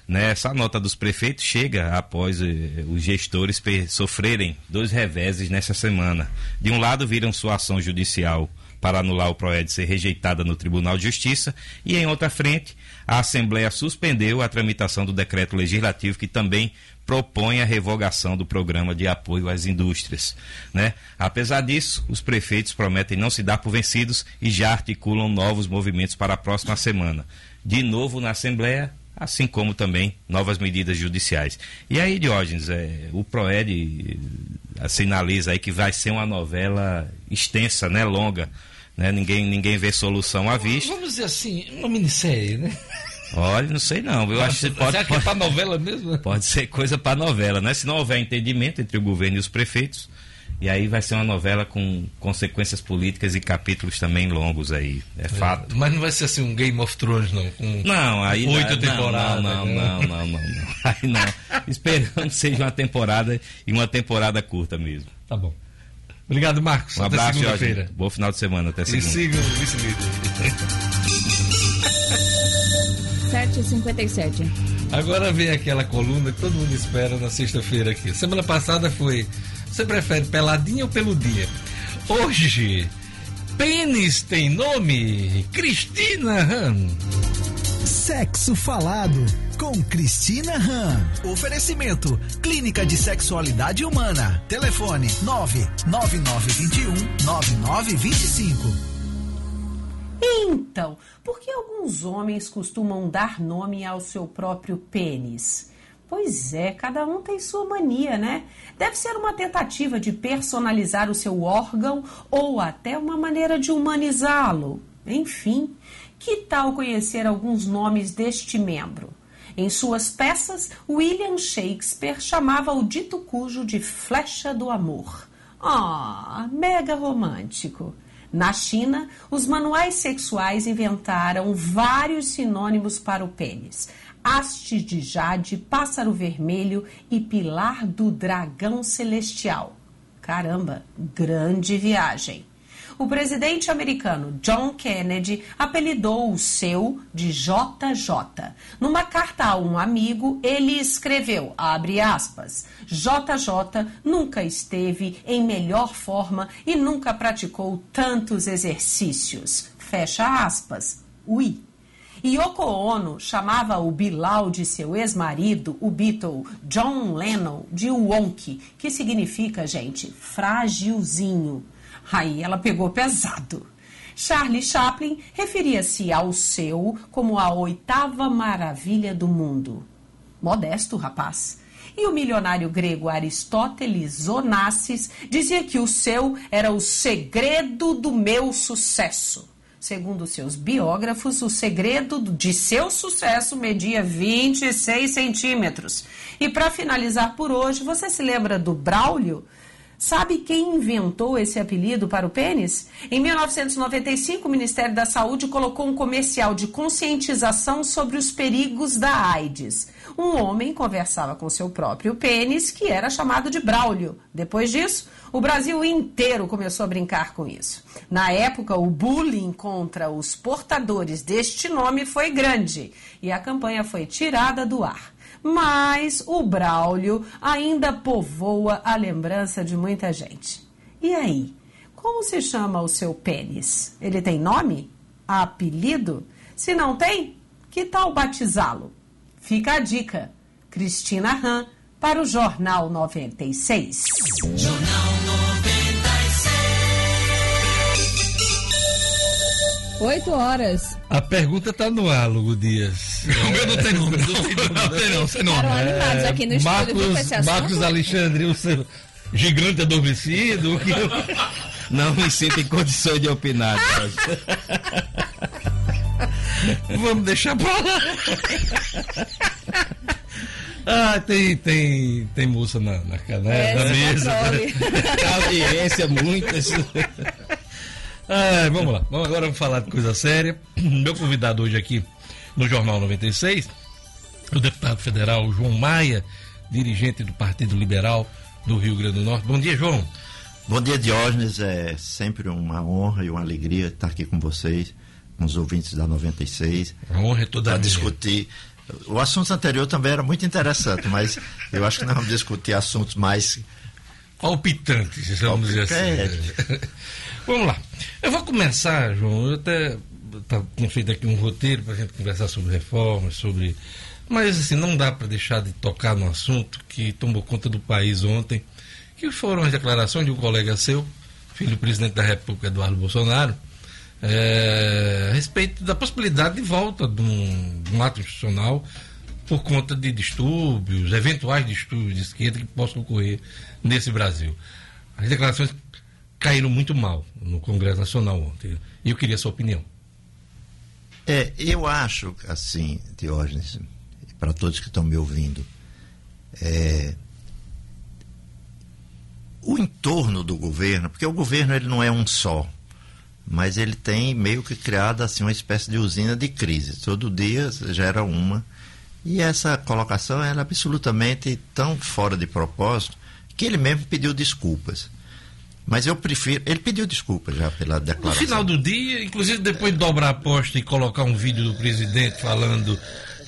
Né, essa nota dos prefeitos chega após eh, os gestores sofrerem dois reveses nessa semana. De um lado, viram sua ação judicial para anular o PROED ser rejeitada no Tribunal de Justiça, e em outra frente, a Assembleia suspendeu a tramitação do decreto legislativo que também propõe a revogação do programa de apoio às indústrias. Né? Apesar disso, os prefeitos prometem não se dar por vencidos e já articulam novos movimentos para a próxima semana. De novo na Assembleia, assim como também novas medidas judiciais. E aí, Diógenes, é, o PROED eh, sinaliza aí que vai ser uma novela extensa, né, longa. Né? Ninguém, ninguém vê solução à vista. Vamos dizer assim, uma minissérie, né? Olha, não sei não. Eu acho que pode, Será que é para novela mesmo? Pode ser coisa para novela, né? Se não houver entendimento entre o governo e os prefeitos, e aí vai ser uma novela com consequências políticas e capítulos também longos aí. É, é fato. Mas não vai ser assim um Game of Thrones, não? Com não, aí oito temporadas. Não, né? não, não, não, não, não. Aí não. Esperando que seja uma temporada e uma temporada curta mesmo. Tá bom. Obrigado, Marcos. Um abraço, Jorge. Bom final de semana. Até segunda. E sigam o vice-líder. 7h57. Agora vem aquela coluna que todo mundo espera na sexta-feira aqui. Semana passada foi você prefere peladinha ou peludinha? Hoje, pênis tem nome? Cristina Han. Sexo Falado com Cristina Han. Oferecimento: Clínica de Sexualidade Humana. Telefone: 99921 9925. Então, por que alguns homens costumam dar nome ao seu próprio pênis? Pois é, cada um tem sua mania, né? Deve ser uma tentativa de personalizar o seu órgão ou até uma maneira de humanizá-lo. Enfim, que tal conhecer alguns nomes deste membro? Em suas peças, William Shakespeare chamava o dito cujo de flecha do amor. Ah, oh, mega romântico. Na China, os manuais sexuais inventaram vários sinônimos para o pênis haste de jade, pássaro vermelho e pilar do dragão celestial. Caramba, grande viagem. O presidente americano John Kennedy apelidou o seu de JJ. Numa carta a um amigo, ele escreveu, abre aspas, JJ nunca esteve em melhor forma e nunca praticou tantos exercícios. Fecha aspas. Ui. Yoko Ono chamava o Bilal de seu ex-marido, o Beatle John Lennon, de Wonk, que significa, gente, frágilzinho. Aí ela pegou pesado. Charlie Chaplin referia-se ao seu como a oitava maravilha do mundo. Modesto, rapaz. E o milionário grego Aristóteles Onassis dizia que o seu era o segredo do meu sucesso. Segundo seus biógrafos, o segredo de seu sucesso media 26 centímetros. E para finalizar por hoje, você se lembra do Braulio? Sabe quem inventou esse apelido para o pênis? Em 1995, o Ministério da Saúde colocou um comercial de conscientização sobre os perigos da AIDS. Um homem conversava com seu próprio pênis, que era chamado de Braulio. Depois disso, o Brasil inteiro começou a brincar com isso. Na época, o bullying contra os portadores deste nome foi grande e a campanha foi tirada do ar mas o Braulio ainda povoa a lembrança de muita gente. E aí, como se chama o seu pênis? Ele tem nome? Apelido? Se não tem, que tal batizá-lo? Fica a dica. Cristina Ram para o Jornal 96. Jornal 96. 8 horas. A pergunta tá no ar, Lugo Dias. O meu não tem nome. Não tem nome, não tem não, nome. Ficaram animados aqui no Marcos? Marcos Alexandre, o seu gigante adormecido. que- Não me sinto em condições de opinar. Vamos deixar pra lá. Ah, tem, tem, tem moça na, na, na, É, na esse mesa. Audiência, muitas. Ah, vamos lá. Vamos, agora vamos falar de coisa séria. Meu convidado hoje aqui no Jornal 96, o deputado federal João Maia, dirigente do Partido Liberal do Rio Grande do Norte. Bom dia, João. Bom dia, Diógenes. É sempre uma honra e uma alegria estar aqui com vocês, com os ouvintes da 96. A honra é toda Para minha. discutir. O assunto anterior também era muito interessante, mas eu acho que nós vamos discutir assuntos mais. Palpitantes, vamos dizer assim. Vamos lá. Eu vou começar, João. Eu até tá- tinha feito aqui um roteiro para a gente conversar sobre reformas, sobre. Mas assim, não dá para deixar de tocar no assunto que tomou conta do país ontem, que foram as declarações de um colega seu, filho do presidente da República, Eduardo Bolsonaro, é, a respeito da possibilidade de volta de um, de um ato institucional por conta de distúrbios, eventuais distúrbios de esquerda que possam ocorrer nesse Brasil. As declarações caíram muito mal no Congresso Nacional ontem. E eu queria a sua opinião. É, eu acho, assim, Diógenes, para todos que estão me ouvindo, é, o entorno do governo, porque o governo ele não é um só, mas ele tem meio que criado assim uma espécie de usina de crise. Todo dia gera uma. E essa colocação era absolutamente tão fora de propósito que ele mesmo pediu desculpas. Mas eu prefiro. Ele pediu desculpas já pela No declaração. final do dia, inclusive depois de dobrar a aposta e colocar um vídeo do presidente falando,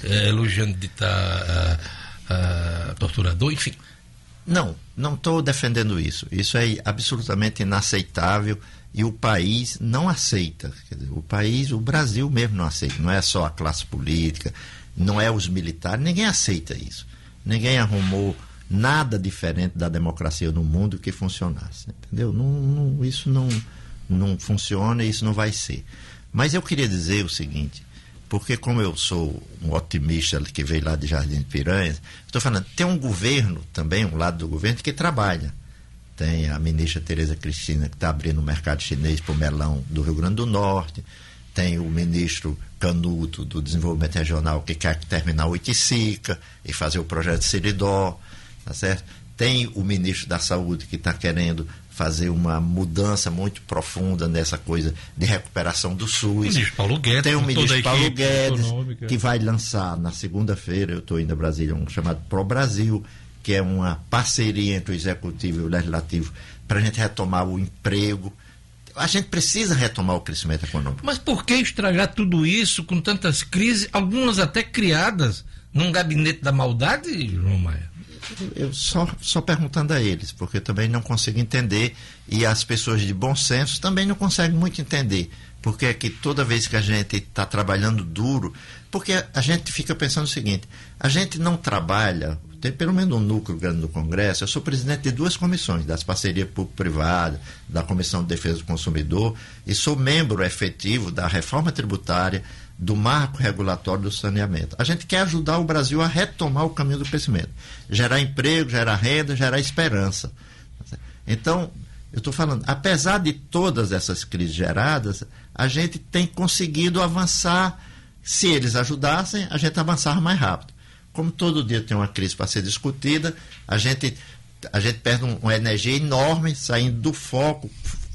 eh, elogiando de estar torturador, enfim. Não, não estou defendendo isso. Isso é absolutamente inaceitável e o país não aceita. Quer dizer, o país, o Brasil mesmo não aceita. Não é só a classe política, não é os militares, ninguém aceita isso. Ninguém arrumou nada diferente da democracia no mundo que funcionasse. Entendeu? Não, não- isso não, não funciona e isso não vai ser. Mas eu queria dizer o seguinte, porque como eu sou um otimista que veio lá de Jardim de Piranhas, estou falando, tem um governo também, um lado do governo que trabalha. Tem a ministra Tereza Cristina, que está abrindo o mercado chinês para o melão do Rio Grande do Norte. Tem o ministro Canuto, do Desenvolvimento Regional, que quer terminar o Iticica e fazer o projeto Seridó. Tá certo? Tem o ministro da Saúde, que está querendo fazer uma mudança muito profunda nessa coisa de recuperação do SUS. O ministro Paulo Guedes, Tem o ministro Paulo Guedes, econômica. que vai lançar na segunda-feira, eu estou indo a Brasília, um chamado Pro Brasil, que é uma parceria entre o executivo e o legislativo para a gente retomar o emprego. A gente precisa retomar o crescimento econômico. Mas por que estragar tudo isso com tantas crises, algumas até criadas num gabinete da maldade, João Maia? Eu só, só perguntando a eles, porque também não consigo entender e as pessoas de bom senso também não conseguem muito entender. Porque é que toda vez que a gente está trabalhando duro, porque a gente fica pensando o seguinte: a gente não trabalha, tem pelo menos um núcleo grande do Congresso. Eu sou presidente de duas comissões, das parcerias público-privada, da Comissão de Defesa do Consumidor, e sou membro efetivo da reforma tributária, do marco regulatório do saneamento. A gente quer ajudar o Brasil a retomar o caminho do crescimento, gerar emprego, gerar renda, gerar esperança. Então, eu estou falando, apesar de todas essas crises geradas, a gente tem conseguido avançar. Se eles ajudassem, a gente avançava mais rápido. Como todo dia tem uma crise para ser discutida, a gente, a gente perde um- uma energia enorme saindo do foco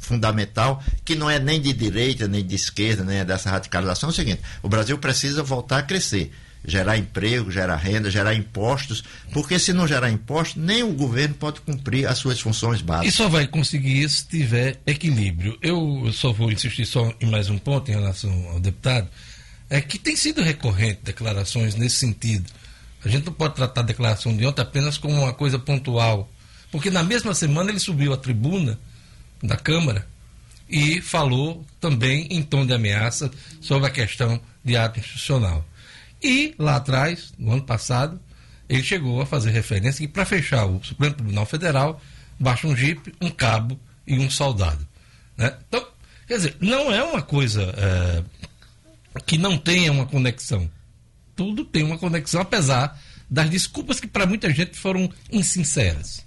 fundamental, que não é nem de direita, nem de esquerda, nem é dessa radicalização. É o seguinte: o Brasil precisa voltar a crescer. Gerar emprego, gerar renda, gerar impostos, porque se não gerar impostos, nem o governo pode cumprir as suas funções E básicas. só vai conseguir isso se tiver equilíbrio. Eu só vou insistir só em mais um ponto em relação ao deputado, é que tem sido recorrente declarações nesse sentido. A gente não pode tratar a declaração de ontem apenas como uma coisa pontual, porque na mesma semana ele subiu à tribuna da Câmara e falou também em tom de ameaça sobre a questão de ato institucional. E lá atrás, no ano passado, ele chegou a fazer referência que para fechar o Supremo Tribunal Federal, basta um jipe, um cabo e um soldado. Né? Então, Quer dizer, não é uma coisa é, que não tenha uma conexão. Tudo tem uma conexão, apesar das desculpas que para muita gente foram insinceras.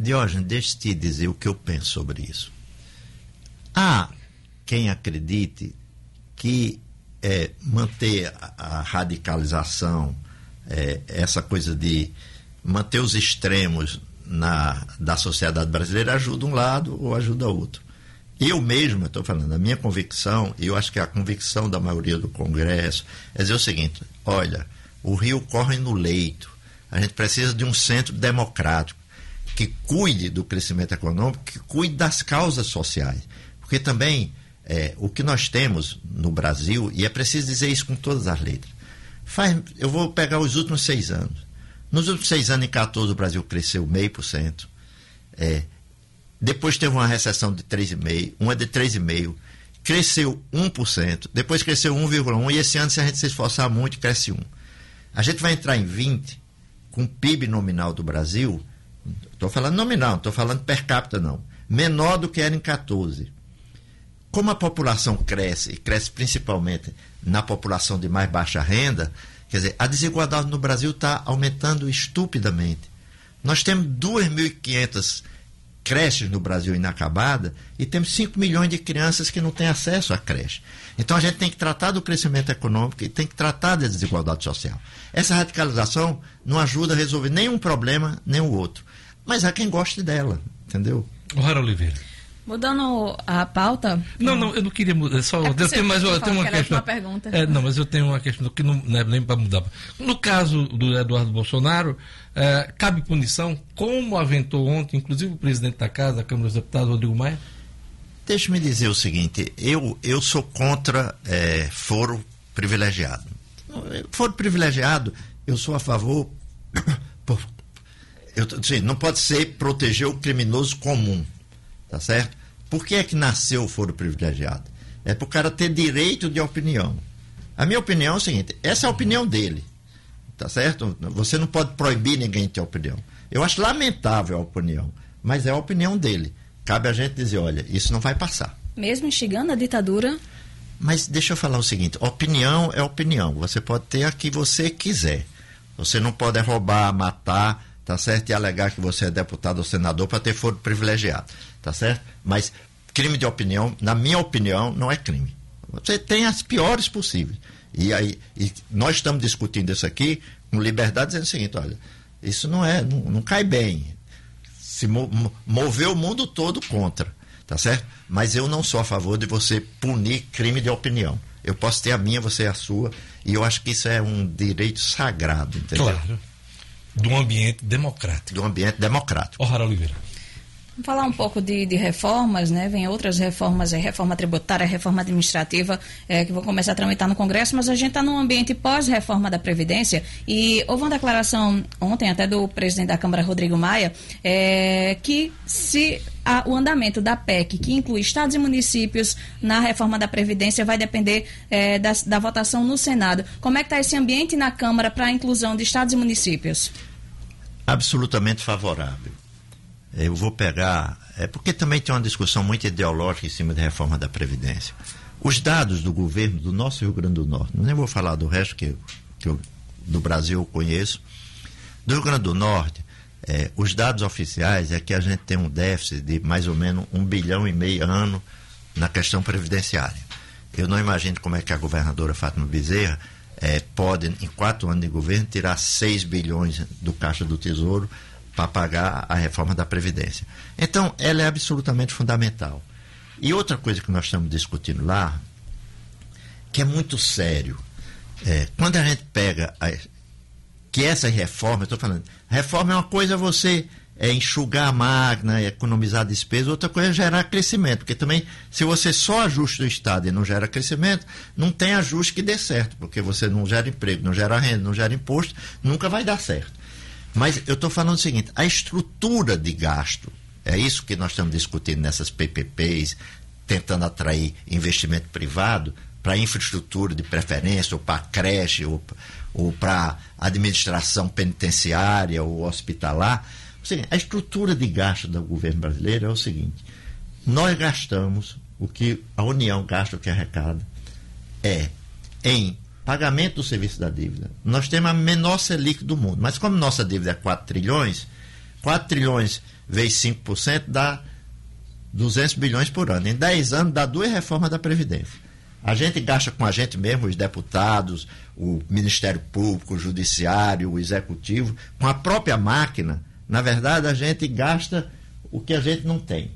Diógenes, deixa eu te dizer o que eu penso sobre isso. Há quem acredite que é, manter a, radicalização, é, essa coisa de manter os extremos na, da sociedade brasileira ajuda um lado ou ajuda outro. Eu mesmo, estou falando, a minha convicção, e eu acho que a convicção da maioria do Congresso, é dizer o seguinte: olha, o rio corre no leito, a gente precisa de um centro democrático que cuide do crescimento econômico, que cuide das causas sociais. Porque também é, o que nós temos no Brasil, e é preciso dizer isso com todas as letras, faz, eu vou pegar os últimos seis anos. Nos últimos seis anos, em 14, o Brasil cresceu meio por cento. É, depois teve uma recessão de 3,5%, uma de 3,5%, cresceu 1%, depois cresceu 1,1%, e esse ano, se a gente se esforçar muito, cresce 1%. A gente vai entrar em 20, com o PIB nominal do Brasil, estou falando nominal, estou falando per capita não, menor do que era em 14. Como a população cresce, e cresce principalmente na população de mais baixa renda, quer dizer, a desigualdade no Brasil está aumentando estupidamente. Nós temos 2.500 creches no Brasil inacabada e temos 5 milhões de crianças que não têm acesso à creche. Então a gente tem que tratar do crescimento econômico e tem que tratar da desigualdade social. Essa radicalização não ajuda a resolver nenhum problema, nem o outro. Mas há quem goste dela, entendeu? O Rara Oliveira. Mudando a pauta. Não, não, eu não queria mudar. Só, é eu tenho mais eu tenho uma questão. Uma pergunta. É, não, mas eu tenho uma questão que não, não é nem para mudar. No caso do Eduardo Bolsonaro, é, cabe punição, como aventou ontem, inclusive o presidente da casa, a Câmara dos Deputados, Rodrigo Maia? Deixa-me dizer o seguinte: eu, eu sou contra é, foro privilegiado. Foro privilegiado, eu sou a favor. Por, eu, assim, não pode ser proteger o criminoso comum, tá certo? Por que é que nasceu o foro privilegiado? É para o cara ter direito de opinião. A minha opinião é o seguinte: essa é a opinião dele, tá certo? Você não pode proibir ninguém de ter opinião. Eu acho lamentável a opinião, mas é a opinião dele. Cabe a gente dizer: olha, isso não vai passar. Mesmo instigando a ditadura. Mas deixa eu falar o seguinte: opinião é opinião. Você pode ter a que você quiser. Você não pode roubar, matar, tá certo? E alegar que você é deputado ou senador para ter foro privilegiado, tá certo? Mas crime de opinião, na minha opinião, não é crime. Você tem as piores possíveis. E aí, e nós estamos discutindo isso aqui com liberdade, dizendo o seguinte: olha, isso não é, não, não cai bem. Se mo moveu o mundo todo contra, tá certo? Mas eu não sou a favor de você punir crime de opinião. Eu posso ter a minha, você a sua, e eu acho que isso é um direito sagrado, entendeu? Claro. Um ambiente democrático. De um ambiente democrático. Rara Oliveira. Falar um pouco de, de, reformas, né? Vem outras reformas, reforma tributária, reforma administrativa, é, que vão começar a tramitar no Congresso, mas a gente está num ambiente pós-reforma da Previdência e houve uma declaração ontem até do presidente da Câmara, Rodrigo Maia, é, que se a, o andamento da PEC, que inclui estados e municípios na reforma da Previdência, vai depender é, da, da votação no Senado. Como é que está esse ambiente na Câmara para a inclusão de estados e municípios? Absolutamente favorável. Eu vou pegar. É porque também tem uma discussão muito ideológica em cima da reforma da Previdência. Os dados do governo do nosso Rio Grande do Norte, nem vou falar do resto que, que eu, do Brasil eu conheço. Do Rio Grande do Norte, é, os dados oficiais é que a gente tem um déficit de mais ou menos um bilhão e meio ano na questão previdenciária. Eu não imagino como é que a governadora Fátima Bezerra é, pode, em quatro anos de governo, tirar 6 bilhões do Caixa do Tesouro para pagar a reforma da Previdência. Então, ela é absolutamente fundamental. E outra coisa que nós estamos discutindo lá, que é muito sério, é, quando a gente pega a, que essa reforma, estou falando, reforma é uma coisa você é, enxugar a máquina, economizar despesa, outra coisa é gerar crescimento, porque também, se você só ajusta o Estado e não gera crescimento, não tem ajuste que dê certo, porque você não gera emprego, não gera renda, não gera imposto, nunca vai dar certo. Mas eu estou falando o seguinte: a estrutura de gasto, é isso que nós estamos discutindo nessas PPPs, tentando atrair investimento privado para infraestrutura de preferência, ou para creche, ou, ou para administração penitenciária ou hospitalar. Seja, a estrutura de gasto do governo brasileiro é o seguinte: nós gastamos o que a União gasta, o que arrecada, é em pagamento do serviço da dívida. Nós temos a menor Selic do mundo, mas como nossa dívida é 4 trilhões, 4 trilhões vezes 5% dá 200 bilhões por ano. Em 10 anos dá duas reformas da Previdência. A gente gasta com a gente mesmo, os deputados, o Ministério Público, o Judiciário, o Executivo, com a própria máquina. Na verdade, a gente gasta o que a gente não tem.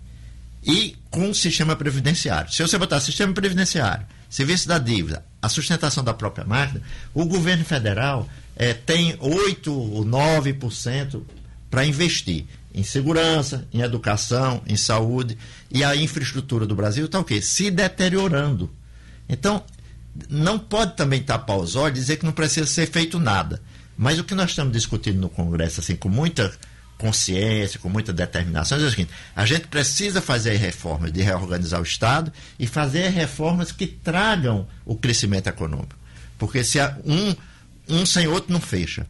E com o sistema previdenciário. Se você botar sistema previdenciário, serviço da dívida, a sustentação da própria máquina, o governo federal é, tem 8 ou 9% para investir em segurança, em educação, em saúde. E a infraestrutura do Brasil está o quê? Se deteriorando. Então, não pode também tapar os olhos e dizer que não precisa ser feito nada. Mas o que nós estamos discutindo no Congresso, assim, com muita consciência, com muita determinação, é o seguinte: a gente precisa fazer reformas de reorganizar o Estado e fazer reformas que tragam o crescimento econômico. Porque se um, um sem outro não fecha.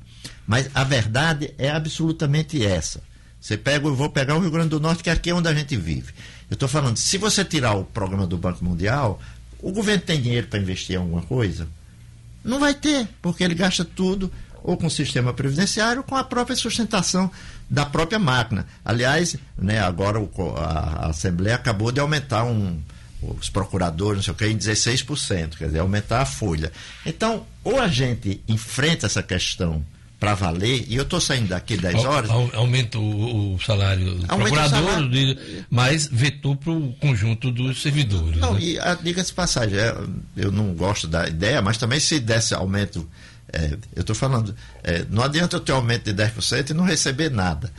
Mas a verdade é absolutamente essa. Você pega, eu vou pegar o Rio Grande do Norte, que é aqui onde a gente vive. Eu estou falando, se você tirar o programa do Banco Mundial, o governo tem dinheiro para investir em alguma coisa? Não vai ter, porque ele gasta tudo ou com o sistema previdenciário ou com a própria sustentação da própria máquina. Aliás, né, agora o, a, a, Assembleia acabou de aumentar um, os procuradores, não sei o que, em 16%, quer dizer, aumentar a folha. Então, ou a gente enfrenta essa questão para valer, e eu estou saindo daqui 10 horas. Aumenta o, o salário do procurador, salário. mas vetou para o conjunto dos servidores. Não, né? e diga-se passagem, é, eu não gosto da ideia, mas também se desse aumento. É, eu estou falando, é, não adianta eu ter aumento de 10% e não receber nada.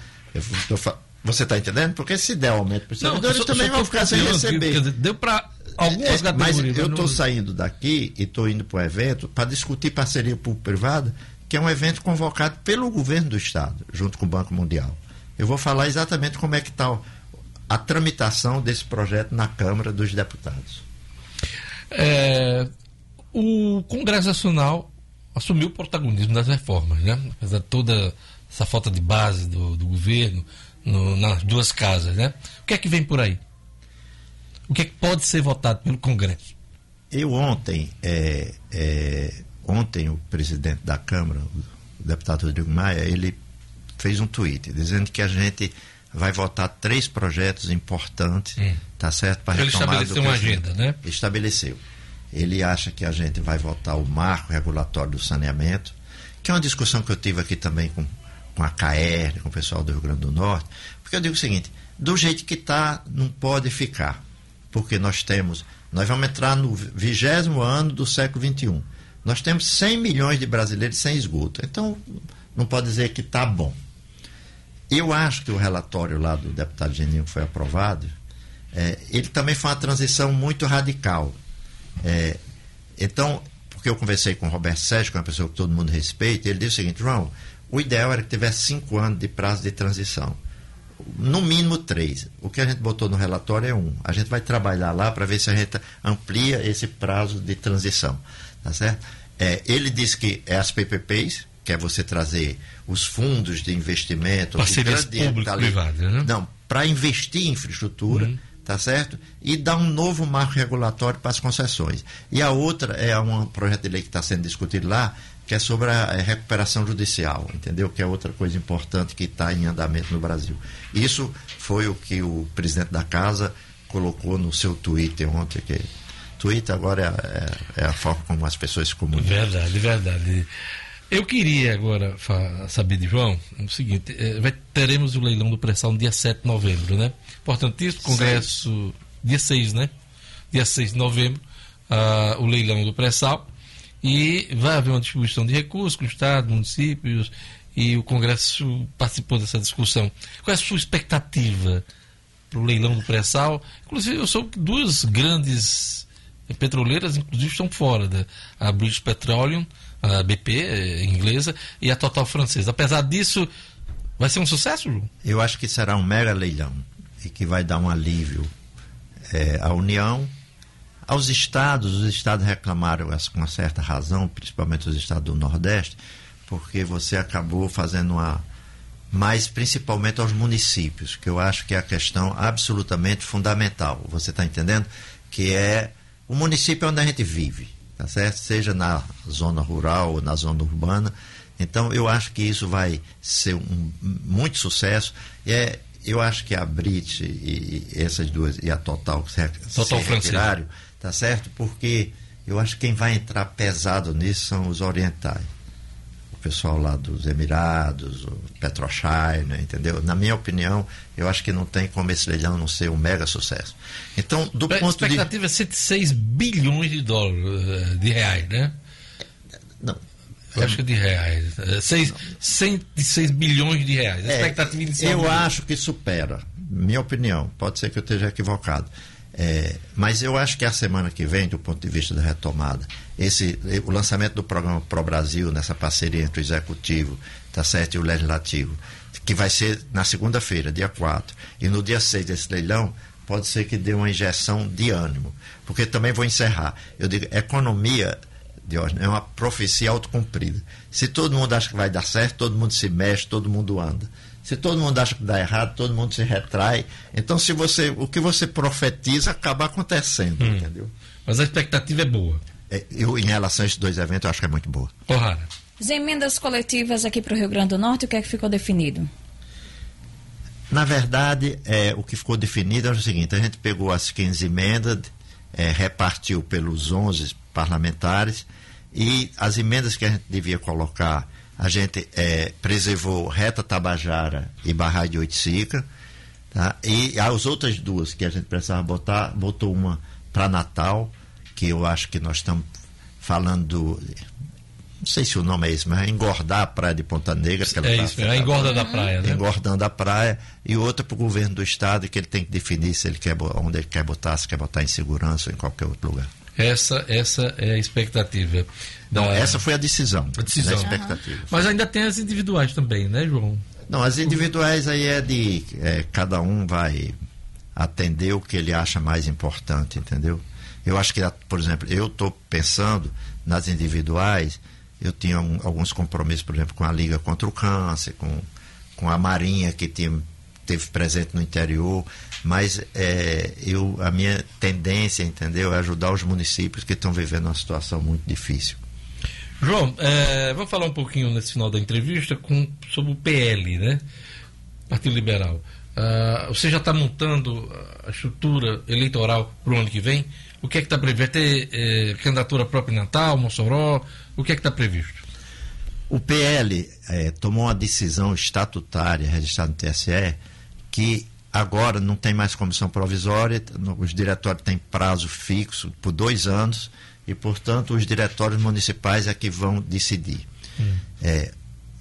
Tô, você está entendendo? Porque se der aumento para os servidores, só, também vão ficar sem receber. Dizer, deu para algumas é, Mas eu estou saindo daqui e estou indo para o evento para discutir parceria público-privada que é um evento convocado pelo governo do Estado, junto com o Banco Mundial. Eu vou falar exatamente como é que está a tramitação desse projeto na Câmara dos Deputados. É, o Congresso Nacional assumiu o protagonismo das reformas, né? apesar de toda essa falta de base do, do governo no, nas duas casas. Né? O que é que vem por aí? O que é que pode ser votado pelo Congresso? Eu ontem é, é, Ontem o presidente da Câmara, o deputado Rodrigo Maia, ele fez um tweet dizendo que a gente vai votar três projetos importantes, hum. tá certo? Para ele estabeleceu uma agenda, né? Estabeleceu. Ele acha que a gente vai votar o marco regulatório do saneamento, que é uma discussão que eu tive aqui também com, com a KR, com o pessoal do Rio Grande do Norte, porque eu digo o seguinte, do jeito que está, não pode ficar, porque nós temos, nós vamos entrar no vigésimo ano do século XXI. Nós temos 100 milhões de brasileiros sem esgoto. Então, não pode dizer que está bom. Eu acho que o relatório lá do deputado Geninho que foi aprovado, é, ele também foi uma transição muito radical. É, então, porque eu conversei com o Roberto Sérgio, que é uma pessoa que todo mundo respeita, ele disse o seguinte, João, o ideal era que tivesse cinco anos de prazo de transição. No mínimo três. O que a gente botou no relatório é um. A gente vai trabalhar lá para ver se a gente amplia esse prazo de transição. Tá certo? É, ele diz que é as PPPs, que é você trazer os fundos de investimento, parcerias público-privadas, né? Não, para investir em infraestrutura, uhum. Tá certo? E dar um novo marco regulatório para as concessões. E a outra é um projeto de lei que está sendo discutido lá, que é sobre a é, recuperação judicial, entendeu? Que é outra coisa importante que está em andamento no Brasil. Isso foi o que o presidente da casa colocou no seu Twitter ontem, que Twitter agora é, é, é, a forma como as pessoas se comunicam. Verdade, verdade. Eu queria agora saber de João o seguinte: é, teremos o leilão do pré-sal no dia 7 de novembro, né? Importantíssimo, Congresso, Seis. dia 6, né? Dia 6 de novembro, uh, o leilão do pré-sal. E vai haver uma distribuição de recursos com o Estado, municípios, e o Congresso participou dessa discussão. Qual é a sua expectativa para o leilão do pré-sal? Inclusive, eu sou duas grandes petroleiras, inclusive, estão fora da a British Petroleum, a BP é, inglesa e a Total francesa. Apesar disso, vai ser um sucesso, Ju? Eu acho que será um mega leilão e que vai dar um alívio é, à União, aos estados. Os estados reclamaram com uma certa razão, principalmente os estados do Nordeste, porque você acabou fazendo uma mas principalmente aos municípios, que eu acho que é a questão absolutamente fundamental. Você está entendendo? Que é o município onde a gente vive, tá certo? Seja na zona rural ou na zona urbana. Então, eu acho que isso vai ser um, muito sucesso. E é, eu acho que a Brit e, e essas duas, e a Total, Total retiraram, tá certo? Porque eu acho que quem vai entrar pesado nisso são os orientais. Pessoal lá dos Emirados, o Petrochina, entendeu? Na minha opinião, eu acho que não tem como esse leilão não ser um mega sucesso. Então, do a ponto de expectativa é 106 bilhões de dólares, eh, de reais, né? Não. Eu acho que é de reais. Eh, Seis, 106 bilhões de reais. A É, expectativa inicial. eu acho que supera. Minha opinião. Pode ser que eu esteja equivocado. É, mas eu acho que a semana que vem, do ponto de vista da retomada, esse, o lançamento do programa Pro Brasil, nessa parceria entre o Executivo tá certo, e o Legislativo, que vai ser na segunda-feira, dia 4, e no dia 6 desse leilão, pode ser que dê uma injeção de ânimo. Porque também vou encerrar. Eu digo, economia é uma profecia autocumprida. Se todo mundo acha que vai dar certo, todo mundo se mexe, todo mundo anda. Se todo mundo acha que dá errado, todo mundo se retrai. Então, se você, o que você profetiza acaba acontecendo, Hum. entendeu? Mas a expectativa é boa. É, eu, em relação a esses dois eventos, eu acho que é muito boa. Porrada. As emendas coletivas aqui para o Rio Grande do Norte, o que é que ficou definido? Na verdade, é, o que ficou definido é o seguinte: a gente pegou as 15 emendas, é, repartiu pelos 11 parlamentares e as emendas que a gente devia colocar, a gente é, preservou Reta Tabajara e Barra de Oiticica. Tá? E as outras duas que a gente precisava botar, botou uma para Natal, que eu acho que nós estamos falando do. Não sei se o nome é esse, mas é engordar a praia de Ponta Negra. que ela É tá isso, é engorda da praia, né? Engordando a praia. E outra para o governo do estado, que ele tem que definir se ele quer, onde ele quer botar, se quer botar em segurança ou em qualquer outro lugar. Essa, essa é a expectativa. Não, da- essa foi a decisão. a decisão. A expectativa. Mas ainda tem as individuais também, né, João? Não, as individuais aí é de. é, cada um vai atender o que ele acha mais importante, entendeu? Eu acho que, por exemplo, eu estou pensando nas individuais, eu tinha um- alguns compromissos, por exemplo, com a Liga contra o Câncer, com, com a Marinha, que tinha, teve presente no interior, mas é, eu, a minha tendência, entendeu, é ajudar os municípios que estão vivendo uma situação muito difícil. João, é, vamos falar um pouquinho nesse final da entrevista com, sobre o PL, né? Partido Liberal. Ah, você já está montando a estrutura eleitoral para o ano que vem? O que é que está previsto? Vai ter eh, candidatura própria Natal, Mossoró? O que é que está previsto? O PL eh, tomou uma decisão estatutária registrada no TSE que agora não tem mais comissão provisória, os diretórios têm prazo fixo por dois anos e, portanto, os diretórios municipais é que vão decidir. É,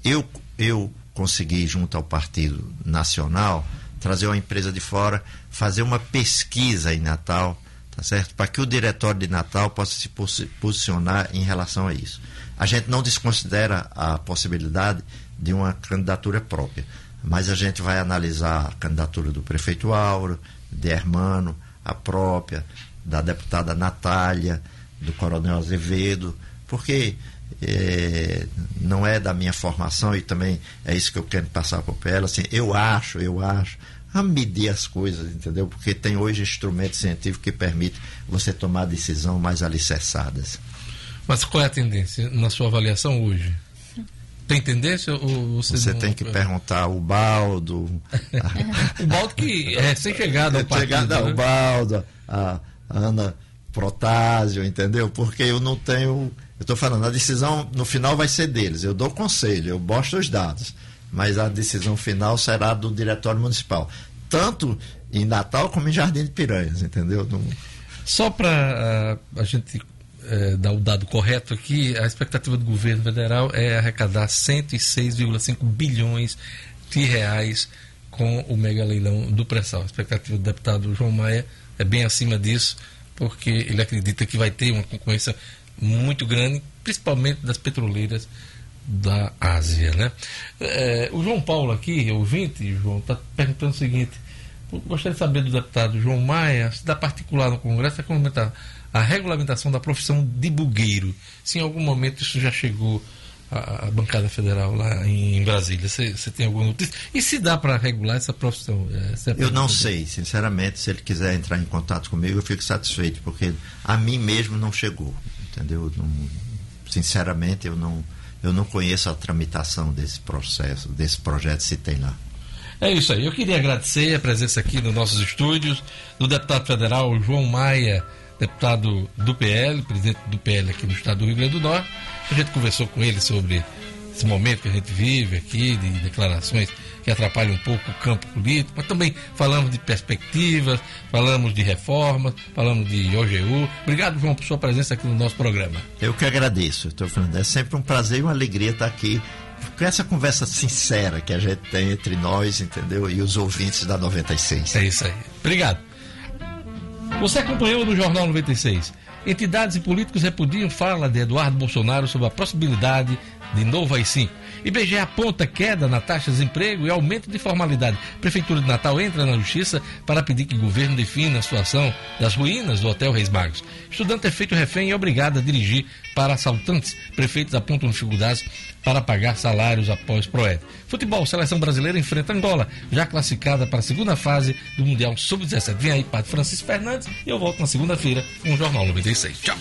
eu, eu consegui, junto ao Partido Nacional, trazer uma empresa de fora, fazer uma pesquisa em Natal, tá certo? Para que o diretório de Natal possa se posi- posicionar em relação a isso. A gente não desconsidera a possibilidade de uma candidatura própria, mas a gente vai analisar a candidatura do prefeito Auro, de Hermano, a própria, da deputada Natália, do coronel Azevedo, porque eh, não é da minha formação e também é isso que eu quero passar para o PL. Assim, eu acho, eu acho, a medir as coisas, entendeu? Porque tem hoje instrumentos científicos que permitem você tomar decisão mais alicerçadas. Mas qual é a tendência na sua avaliação hoje? Tem tendência ou você, Você não- tem que perguntar ao Baldo. o Baldo que é sem chegada ao partido. Chegada ao né? Baldo, a Ana Protásio, entendeu? Porque eu não tenho. Eu estou falando, a decisão no final vai ser deles. Eu dou conselho, eu mostro os dados. Mas a decisão final será do Diretório Municipal. Tanto em Natal como em Jardim de Piranhas, entendeu? Não- Só para a gente eh, dar o dado correto aqui, a expectativa do governo federal é arrecadar 106,5 bilhões de reais com o mega leilão do pré-sal. A expectativa do deputado João Maia é bem acima disso, porque ele acredita que vai ter uma concorrência muito grande, principalmente das petroleiras da Ásia. Né? Eh, o João Paulo aqui, ouvinte, João, está perguntando o seguinte. Gostaria de saber do deputado João Maia, se dá particular no Congresso, é comentar a regulamentação da profissão de bugueiro. Se em algum momento isso já chegou a, a bancada federal lá em, Brasília? Você tem alguma notícia? E se dá para regular essa profissão? Essa é eu não sei, sinceramente, se ele quiser entrar em contato comigo, eu fico satisfeito, porque a mim mesmo não chegou, entendeu? Não, sinceramente, eu não, eu não conheço a tramitação desse processo, desse projeto, se tem lá. É isso aí. Eu queria agradecer a presença aqui nos nossos estúdios do deputado federal João Maia, deputado do PL, presidente do PL aqui no estado do Rio Grande do Norte. A gente conversou com ele sobre esse momento que a gente vive aqui, de declarações que atrapalham um pouco o campo político, mas também falamos de perspectivas, falamos de reformas, falamos de OGU. Obrigado, João, por sua presença aqui no nosso programa. Eu que agradeço. Estou falando, é sempre um prazer e uma alegria estar aqui com essa conversa sincera que a gente tem entre nós, entendeu? E os ouvintes da 96. É isso aí. Obrigado. Você acompanhou no Jornal 96. Entidades e políticos repudiam fala de Eduardo Bolsonaro sobre a possibilidade de novo AI-5. IBGE aponta queda na taxa de desemprego e aumento de formalidade. Prefeitura de Natal entra na justiça para pedir que o governo defina a situação das ruínas do Hotel Reis Magos. Estudante é feito refém e é obrigado a dirigir para assaltantes. Prefeitos apontam dificuldades para pagar salários após Proed. Futebol, seleção brasileira enfrenta Angola, já classificada para a segunda fase do Mundial Sub-17. Vem aí, Padre Francisco Fernandes, e eu volto na segunda-feira com o Jornal 96. Tchau!